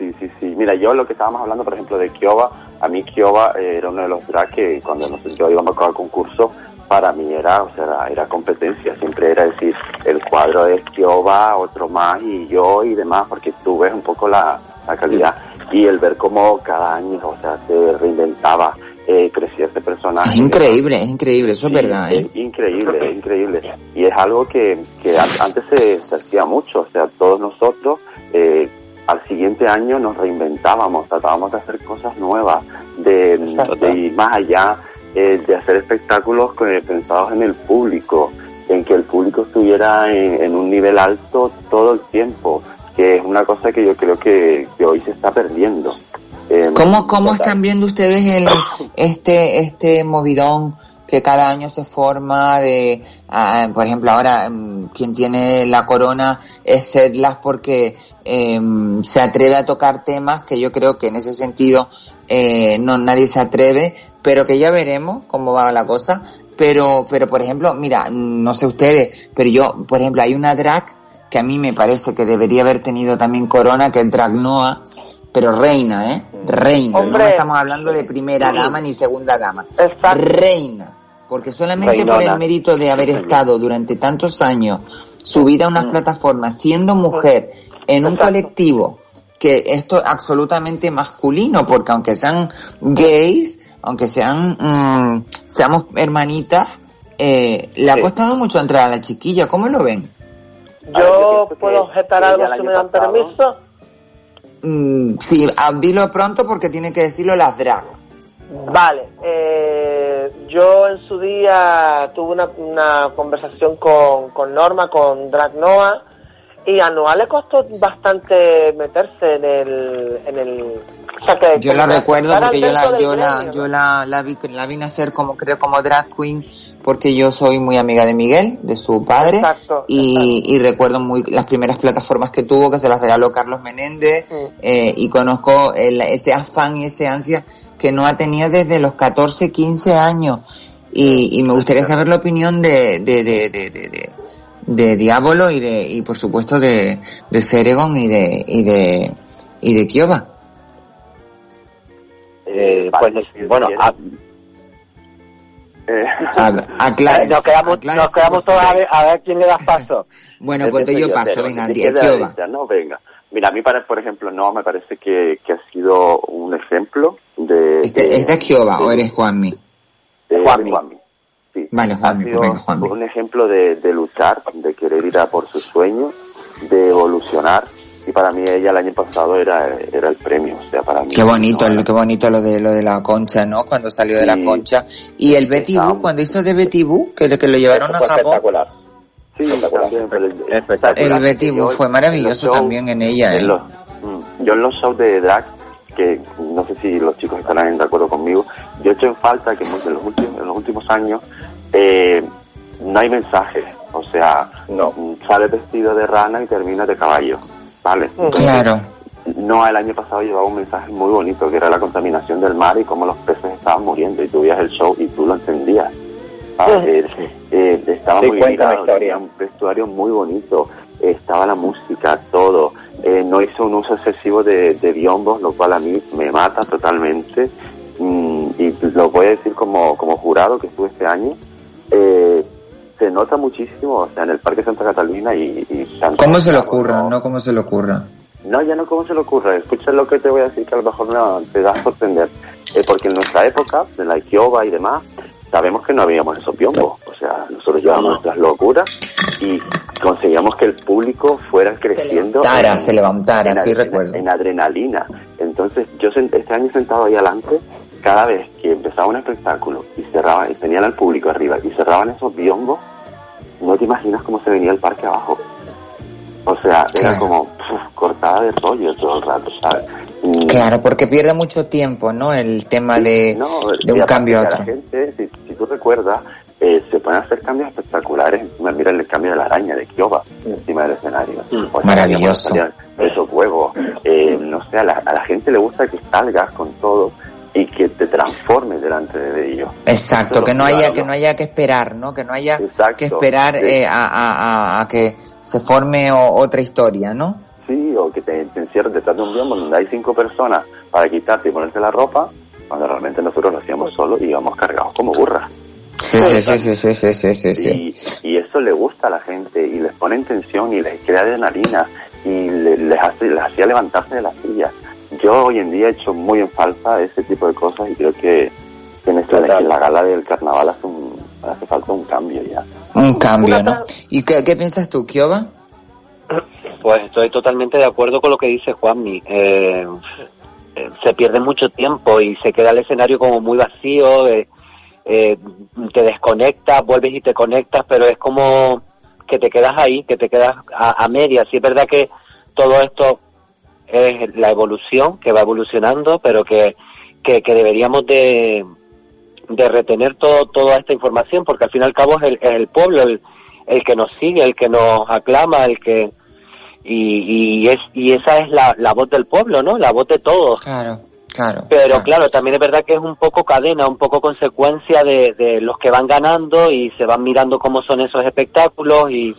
Sí, sí, sí. Mira, yo lo que estábamos hablando, por ejemplo, de Kiowa, a mí Kiowa eh, era uno de los drag que cuando nosotros íbamos a al concurso, para mí era, o sea, era, era competencia. Siempre era decir, el cuadro es Kiowa, otro más y yo y demás, porque tú ves un poco la, la calidad. Y el ver cómo cada año, o sea, se reinventaba, eh, crecía este personaje. Es increíble, es increíble, eso es verdad, ¿eh? Es increíble, es increíble. Y es algo que, que an- antes se, se hacía mucho, o sea, todos nosotros eh, al siguiente año nos reinventábamos, tratábamos de hacer cosas nuevas, de, de ir más allá, eh, de hacer espectáculos pensados en el público, en que el público estuviera en, en un nivel alto todo el tiempo, que es una cosa que yo creo que, que hoy se está perdiendo. Eh, ¿Cómo, cómo están viendo ustedes el, este, este movidón que cada año se forma de, ah, por ejemplo, ahora mm, quien tiene la corona es Sedlas porque em, se atreve a tocar temas que yo creo que en ese sentido eh, no nadie se atreve, pero que ya veremos cómo va la cosa. Pero, pero por ejemplo, mira, no sé ustedes, pero yo, por ejemplo, hay una drag que a mí me parece que debería haber tenido también corona, que es Drag Noah, pero reina, ¿eh? Reina. Hombre. No estamos hablando de primera dama ni segunda dama. Exacto. Reina. porque solamente por el mérito de haber estado durante tantos años subida a unas Mm. plataformas siendo mujer en un colectivo que esto es absolutamente masculino, porque aunque sean gays, aunque sean mm, seamos hermanitas, eh, le ha costado mucho entrar a la chiquilla. ¿Cómo lo ven? Yo puedo objetar algo si me dan pasado- permiso. Mm, sí, ah, dilo pronto porque tienen que decirlo las drag. Vale, eh, yo en su día tuve una, una conversación con, con Norma, con Drag Noah, y a Noah le costó bastante meterse en el... En el o sea, que Yo la recuerdo porque yo la, yo la, yo la, la vi, la vi nacer como creo como drag queen porque yo soy muy amiga de Miguel, de su padre, Exacto, y, y recuerdo muy las primeras plataformas que tuvo que se las regaló Carlos Menéndez eh, y conozco el- ese afán y ese ansia que no ha tenido desde los 14, 15 años. Y, y me gustaría saber la opinión de, de, de, de, de, Diabolo y de y por supuesto de, de Seregon y de y de y de Kioba. Eh, pues bueno, a- aclare- nos quedamos, nos quedamos todos a ver, a ver quién le das paso. Bueno, pues te Empiezo yo paso, venga, Kioba. ¿no? Venga. Mira, a mí, para, por ejemplo, no me parece que, que ha sido un ejemplo de... Este, ¿Es de Kioba o eres Juanmi? de Juanmi. Juanmi. Sí. Vale, Ha sido Juanmi. un ejemplo de, de luchar, de querer ir a por sus sueños, de evolucionar. Y para mí ella el año pasado era, era el premio. O sea, para mí... Qué bonito, lo- qué bonito lo de lo de la concha, ¿no? Cuando salió de la concha. Y el Betty Boo, cuando hizo de Betty Boo, que, que lo llevaron a fue Japón. espectacular. Sí, también, pero el, Betty Boo fue maravilloso en shows- también en ella, en ¿eh? los- mm, yo en los shows de drag, que no sé si los chicos estarán de acuerdo conmigo, yo he hecho en falta que en los últimos, en los últimos años eh, no hay mensajes. O sea, no. sale vestido de rana y termina de caballo. ¿Vale? Claro. No, el año pasado llevaba un mensaje muy bonito, que era la contaminación del mar y cómo los peces estaban muriendo. Y tú veías el show y tú lo entendías. ¿sabes? Eh, eh, estaba Sí, muy tenía un vestuario muy bonito, estaba la música, todo. Eh, no hizo un uso excesivo de, de biombos, lo cual a mí me mata totalmente. Mm, y lo voy a decir como, como jurado que estuve este año. Eh, se nota muchísimo, o sea, en el Parque Santa Catalina y... y tanto- ¿Cómo se le ocurra? No, ¿cómo se le ocurra? no, ya no, ¿cómo se le ocurre? Escucha lo que te voy a decir que a lo mejor no te va a sorprender. Eh, porque en nuestra época, de la Ikioba y demás, sabemos que no habíamos esos biombos. O sea, nosotros llevábamos nuestras locuras y conseguíamos que el público fuera creciendo. levantara, se levantara, sí adre- recuerdo. En adrenalina. Entonces, yo este año sentado ahí adelante, cada vez que empezaba un espectáculo y cerraban, y tenían al público arriba y cerraban esos biombos, no te imaginas cómo se venía el parque abajo. O sea, era como puf, cortada de rollo todo el rato, ¿sabes? Mm, Claro, porque pierde mucho tiempo, ¿no? El tema de, no, de y un cambio a otro. La gente, si, si tú recuerdas, eh, se pueden hacer cambios espectaculares. Mira el cambio de la araña de Kioba encima del escenario. O sea, Maravilloso. salían Esos huevos. Eh, no sé, a la, a la gente le gusta que salgas con todo y que te transformes delante de ellos. Exacto, que no haya que no haya que esperar, ¿no? Que no haya que esperar eh, a, a, a, que se forme o, otra historia, ¿no? Sí, o que te, te detrás de un biombo donde hay cinco personas para quitarte y ponerte la ropa, cuando realmente nosotros lo hacíamos solo y íbamos cargados como burras. Sí, sí, sí, sí, sí, sí, sí. Y, y, eso le gusta a la gente y les pone en tensión y les crea adrenalina y les, hace, les hacía levantarse de las sillas. Yo hoy en día he hecho muy en falta ese tipo de cosas y creo que, que en, esta- en la gala del carnaval hace, un- hace falta un cambio ya. Un cambio, ¿no? ¿Y qué, qué piensas tú, Kioba? Pues estoy totalmente de acuerdo con lo que dice Juanmi. Eh, se pierde mucho tiempo y se queda el escenario como muy vacío, eh, eh, te desconectas, vuelves y te conectas, pero es como que te quedas ahí, que te quedas a, a medias. Sí es verdad que todo esto es la evolución, que va evolucionando, pero que, que, que deberíamos de, de retener todo, toda esta información, porque al fin y al cabo es el, es el pueblo el, el que nos sigue, el que nos aclama, el que y, y es y esa es la, la voz del pueblo, ¿no? La voz de todos. Claro, claro. Pero claro, también es verdad que es un poco cadena, un poco consecuencia de, de los que van ganando y se van mirando cómo son esos espectáculos y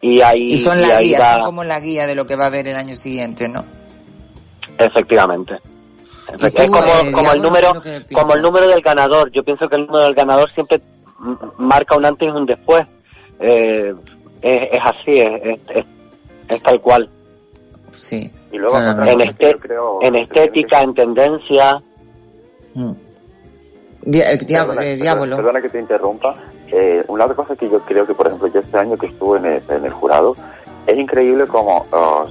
y ahí, Y son y la ahí guía, va- son como la guía de lo que va a haber el año siguiente, ¿no? efectivamente. Es como, eh, como el número, como el número del ganador. Yo pienso que el número del ganador siempre marca un antes y un después. Eh, es, es así, es, es, es- es tal cual. Sí. Y luego, otra en, este- creo- estética, en tendencia. Di- eh, dia- Perdona, eh, diablo. perdona que te interrumpa. Eh, una otra cosa que yo creo que, por ejemplo, yo este año que estuve en el, en el jurado, es increíble como ah,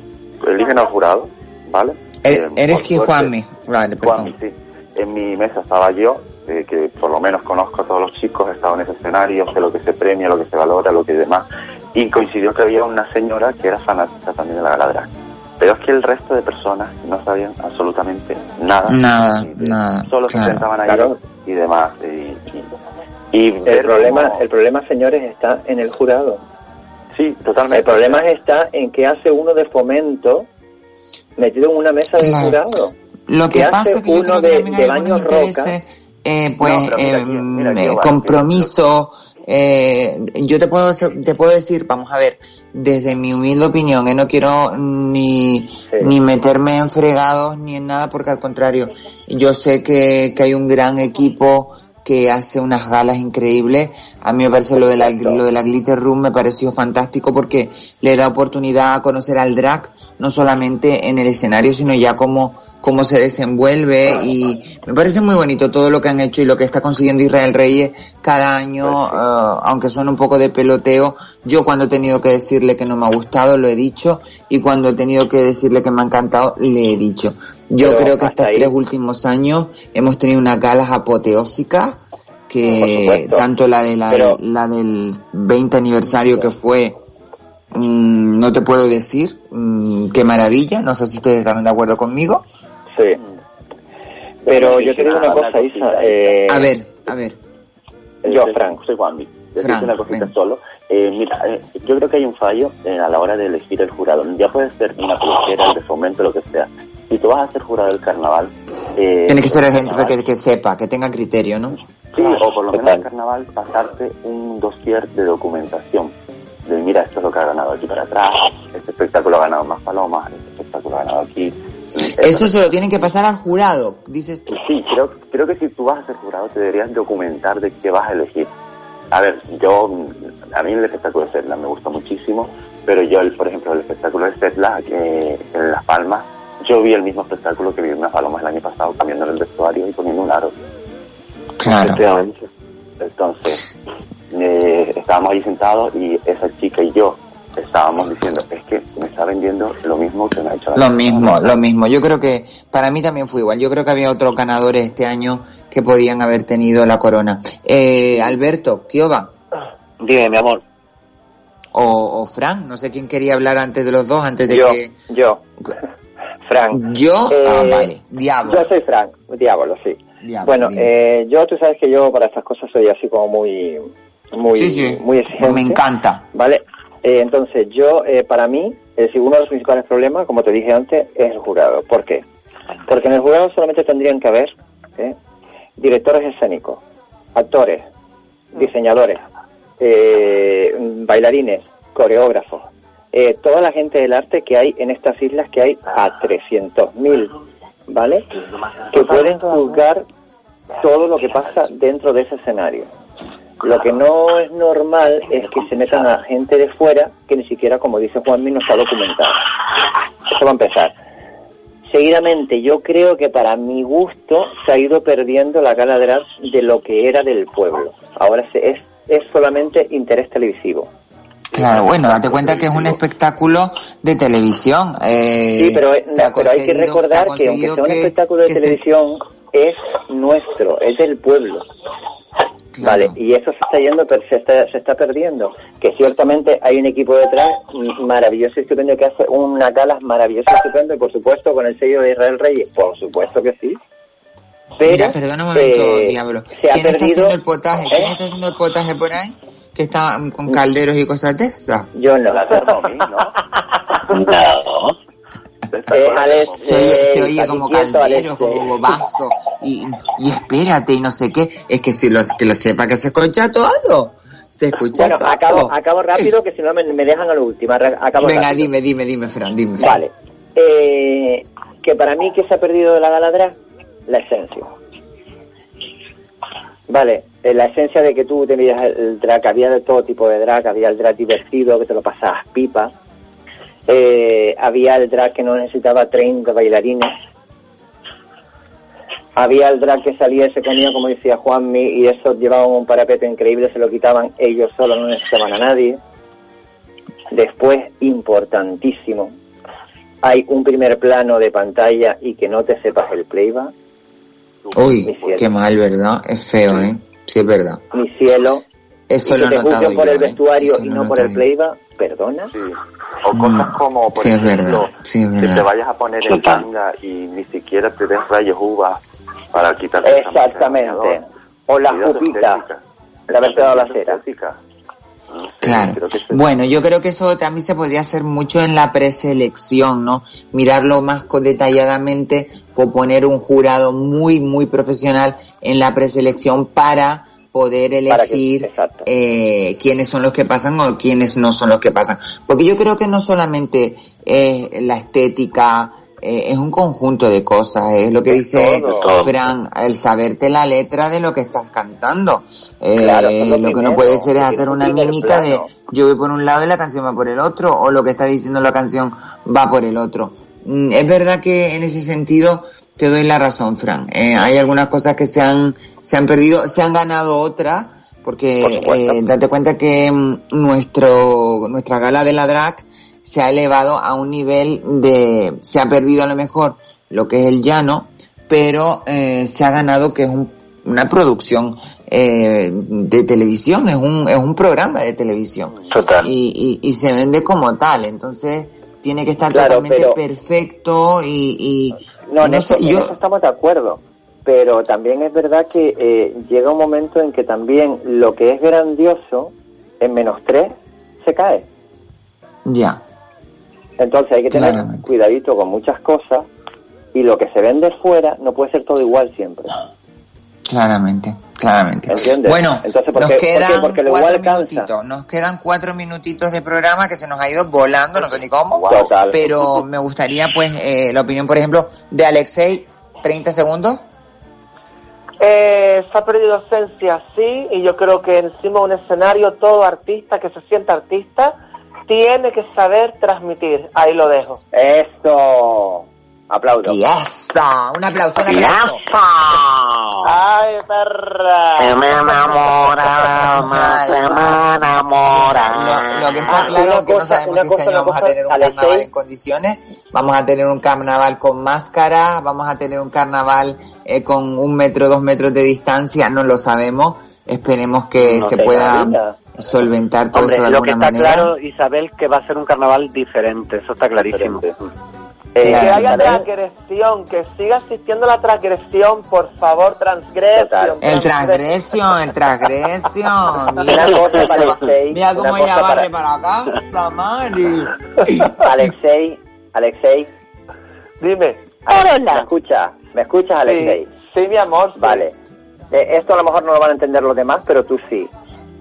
eligen al jurado, ¿vale? Er- Eh, Eres suerte- Juanmi. Vale, perdón. Juanmi, sí. En mi mesa estaba yo, eh, que por lo menos conozco a todos los chicos, he estado en ese escenario, sé lo que se premia, lo que se valora, lo que demás. Y coincidió que había una señora que era fanática también de la gala. Pero es que el resto de personas no sabían absolutamente nada. Nada, nada. Solo se sentaban ahí Claro. y demás. Y, y, y El problema, cómo- el problema, señores, está en el jurado. Sí, totalmente. El problema está en que hace uno de fomento metido en una mesa de Claro. jurado. Lo que ¿Qué pasa hace es que yo uno creo que de- también de hay algunos intereses, eh, pues, No, mira, eh, mira, vale, compromiso. eh, yo te puedo te puedo decir, vamos a ver, desde mi humilde opinión, eh, no quiero ni ni meterme en fregados ni en nada, porque al contrario, yo sé que, que hay un gran equipo que hace unas galas increíbles. A mí me parece lo de la, lo de la Glitter Room me pareció fantástico porque le da oportunidad a conocer al drag, no solamente en el escenario, sino ya cómo, cómo se desenvuelve. Y me parece muy bonito todo lo que han hecho y lo que está consiguiendo Israel Reyes cada año, eh, aunque suene un poco de peloteo, yo cuando he tenido que decirle que no me ha gustado lo he dicho y cuando he tenido que decirle que me ha encantado le he dicho. Yo Pero creo que estos ahí- tres últimos años hemos tenido unas galas apoteósicas que tanto la de la, Pero- la del 20 aniversario que fue mm, no te puedo decir mm, qué maravilla no sé si ustedes están de acuerdo conmigo Sí. Pero yo te digo una cosa, Isa. Eh, a ver a ver Yo, Frank. Soy Juanmi. Frank, una cosita solo. Eh, mira, eh, yo creo que hay un fallo eh, a la hora de elegir el jurado. Ya puede ser una peluquera, el de fomento, lo que sea. Si tú vas a ser jurado del carnaval... Eh, tiene que ser gente que sepa que tenga criterio no Sí, o por lo menos el carnaval pasarte un dossier de documentación. De mira, esto es lo que ha ganado aquí para atrás, este espectáculo ha ganado más palomas, este espectáculo ha ganado aquí. eso se lo tienen que pasar al jurado dices tú Sí, creo, creo que si tú vas a ser jurado te deberías documentar de qué vas a elegir. A ver, yo, a mí el espectáculo de Setla me gusta muchísimo, pero yo, el- por ejemplo, el espectáculo de Setla que en Las Palmas, yo vi el mismo espectáculo que vi en Las Palomas el año pasado, cambiando el vestuario y poniendo un aro. claro. Entonces, eh, estábamos ahí sentados y esa chica y yo estábamos diciendo, es que me está vendiendo lo mismo que me ha hecho la Lo chica". mismo, lo mismo. Yo creo que para mí también fue igual. Yo creo que había otros ganadores este año que podían haber tenido la corona. Eh, Alberto, Kioba Dime, mi amor. o, o Fran, no sé quién quería hablar antes de los dos, antes de yo, que... yo. Frank. Yo, Eh, ah, vale, diablo. Yo soy Frank, diablo, sí. Diablo, bueno, eh, yo, tú sabes que yo para estas cosas soy así como muy, muy, Sí, sí. muy exigente. Me encanta. Vale, eh, entonces yo, eh, para mí, es decir, uno de los principales problemas, como te dije antes, es el jurado. ¿Por qué? Porque en el jurado solamente tendrían que haber ¿eh? directores escénicos, actores, diseñadores, eh, bailarines, coreógrafos, eh, toda la gente del arte que hay en estas islas, que hay a 300.000, ¿vale? Que pueden juzgar todo lo que pasa dentro de ese escenario. Lo que no es normal es que se metan a gente de fuera que ni siquiera, como dice Juanmi, no está documentada. Eso va a empezar. Seguidamente, yo creo que para mi gusto se ha ido perdiendo la gala de lo que era del pueblo. Ahora se- es, es solamente interés televisivo. Claro, bueno, date cuenta que es un espectáculo de televisión. Eh, Sí, pero, pero hay que recordar que aunque sea un que- espectáculo de se- televisión, es nuestro, es del pueblo. Vale, y eso se está yendo, per- se está, se está perdiendo. Que ciertamente hay un equipo detrás mm, maravilloso y estupendo que hace unas galas maravillosas y estupendo y por supuesto con el sello de Israel Reyes, por supuesto que sí. Pero, Mira, perdona un momento, eh, diablo. se ha ¿Quién está perdido- haciendo el potaje? ¿Quién ¿Eh? está haciendo el potaje por ahí? Que está mm, con calderos y cosas de estas. Yo no. No. Eh, Alex, Se oye, eh, se oye aquí como quieto, Alex, como eh. Y, y espérate, y no sé qué. Es que si lo, que lo sepa que se escucha todo. Se escucha Bueno, todo. acabo, acabo rápido que si no me, me dejan a lo último. Acabo Venga, rápido. dime, dime, dime, Fran, dime. Fran. Vale. Eh, que para mí que se ha perdido de la gala drag la esencia. Vale, eh, la esencia de que tú tenías el drag, había de todo tipo de drag, había el drag divertido que te lo pasabas pipa, eh, había el drag que no necesitaba 30 bailarines, había el drag que salía y se ponía, como decía Juanmi, y eso llevaban un parapete increíble, se lo quitaban ellos solos, no necesitaban a nadie. Después, importantísimo, hay un primer plano de pantalla y que no te sepas el playback. Uy, qué mal, ¿verdad? Es feo, ¿eh? Sí, es verdad. Mi cielo. Eso y lo que he te notado juzguen por yo, el ¿eh? vestuario y lo he no por el playback, perdona. O cosas como, por Sí, es ejemplo, verdad. Sí, que te verdad. vayas a poner en tanga y ni siquiera te des rayos uvas para quitarte Exactamente. O las Cuidado, pupitas, estética. de haberte dado la cera. Claro. Bueno, yo creo que eso también se podría hacer mucho en la preselección, ¿no? Mirarlo más detalladamente o poner un jurado muy, muy profesional en la preselección para poder que- elegir eh, quiénes son los que pasan o quiénes no son los que pasan. Porque yo creo que no solamente es la estética, eh, es un conjunto de cosas, es lo que dice todo. Fran, el saberte la letra de lo que estás cantando. Eh, Claro, eso es lo lo que no puede ser es hacer una mímica de yo voy por un lado y la canción va por el otro, o lo que está diciendo la canción va por el otro. Mm, Es verdad que en ese sentido te doy la razón, Fran. Eh, hay algunas cosas que se han, se han perdido, se han ganado otras, porque eh, date cuenta que mm, nuestro, nuestra gala de la drag se ha elevado a un nivel de, se ha perdido a lo mejor lo que es el llano, pero eh, se ha ganado que es un- una producción eh, de televisión, es un, es un programa de televisión. Y, y, y se vende como tal, entonces tiene que estar Claro, totalmente pero- perfecto y, y No, en, no eso, sé, en yo, eso estamos de acuerdo. Pero también es verdad que eh, llega un momento en que también lo que es grandioso, en menos tres, se cae. ya, Entonces hay que tener cuidadito con muchas cosas y lo que se vende fuera no puede ser todo igual siempre. claramente, claramente. ¿Entiendes? Bueno, Entonces, ¿por nos qué? ¿Por qué? quedan Porque cuatro igual cansa. minutitos, nos quedan cuatro minutitos de programa que se nos ha ido volando, no sé ni cómo, Total. pero me gustaría pues eh, la opinión, por ejemplo, de Alexei, 30 segundos. Eh, se ha perdido esencia, sí, y yo creo que encima de un escenario todo artista que se sienta artista tiene que saber transmitir. Ahí lo dejo. Esto. Aplaudo. Y eso, un aplauso, un aplauso. ¡Ay, perra! Se me enamora, se me enamora. Lo, lo que está claro es que no sabemos si este año vamos a tener un carnaval en condiciones, vamos a tener un carnaval con máscara, vamos a tener un carnaval eh, con un metro, dos metros de distancia, no lo sabemos. Esperemos que No se pueda solventar todo Hombre, esto de lo que alguna está manera. claro, Isabel, que va a ser un carnaval diferente, eso está clarísimo. que Eh, haya Isabel, transgresión, que siga existiendo la transgresión, por favor, transgresión. El transgresión, el transgresión. Una cosa para Alexei, Mira una cómo cosa ella barre para- para acá. Samari. Alexei, Alexei. Dime. ¿Me escuchas? ¿Me escuchas, Alexei? Sí, mi amor. Vale. Eh, esto a lo mejor no lo van a entender los demás, pero tú sí.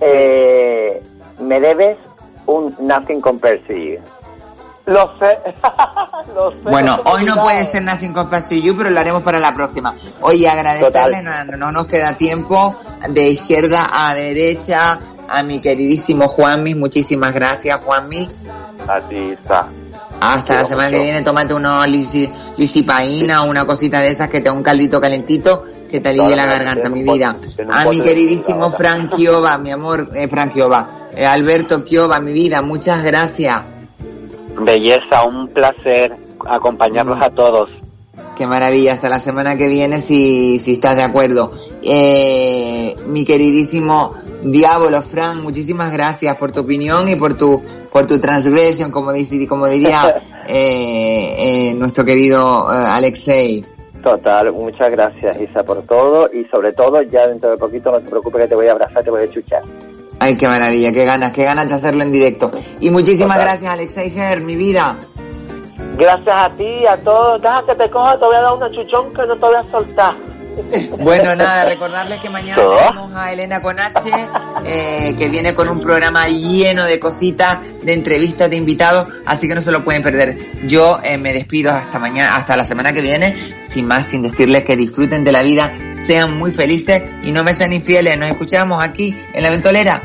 Eh, me debes un Nothing Compares to You. Lo sé. lo sé. Bueno, no hoy no puede ser Nothing Compares to You, pero lo haremos para la próxima. Oye, agradecerle, no, no nos queda tiempo, de izquierda a derecha, a mi queridísimo Juanmi, muchísimas gracias Juanmi. A ti está. Hasta la semana que viene, tómate unos lisi, lisipaína o una cosita de esas que te da un caldito calentito que te alivie la garganta, mi vida. A mi queridísimo Frank Chiova, mi amor, eh, Frank Chiova, eh, Alberto Chiova, mi vida, muchas gracias. Belleza, un placer acompañarlos a todos. Qué maravilla, hasta la semana que viene si, si estás de acuerdo. Eh, mi queridísimo Diablo Frank, muchísimas gracias por tu opinión y por tu por tu transgresión, como, dice, como diría eh, eh, nuestro querido eh, Alexei. Total, muchas gracias Isa por todo y sobre todo ya dentro de poquito no te preocupes que te voy a abrazar, te voy a chuchar. Ay, qué maravilla, qué ganas, qué ganas de hacerlo en directo. Y muchísimas gracias Alexei Ger, mi vida. Gracias a ti, a todos. Deja que te coja, te voy a dar una chuchón que no te voy a soltar. Bueno, nada, recordarles que mañana tenemos a Elena con H, eh, que viene con un programa lleno de cositas, de entrevistas, de invitados, así que no se lo pueden perder. Yo eh, me despido hasta mañana, hasta la semana que viene, sin más, sin decirles que disfruten de la vida, sean muy felices y no me sean infieles. Nos escuchamos aquí en la ventolera.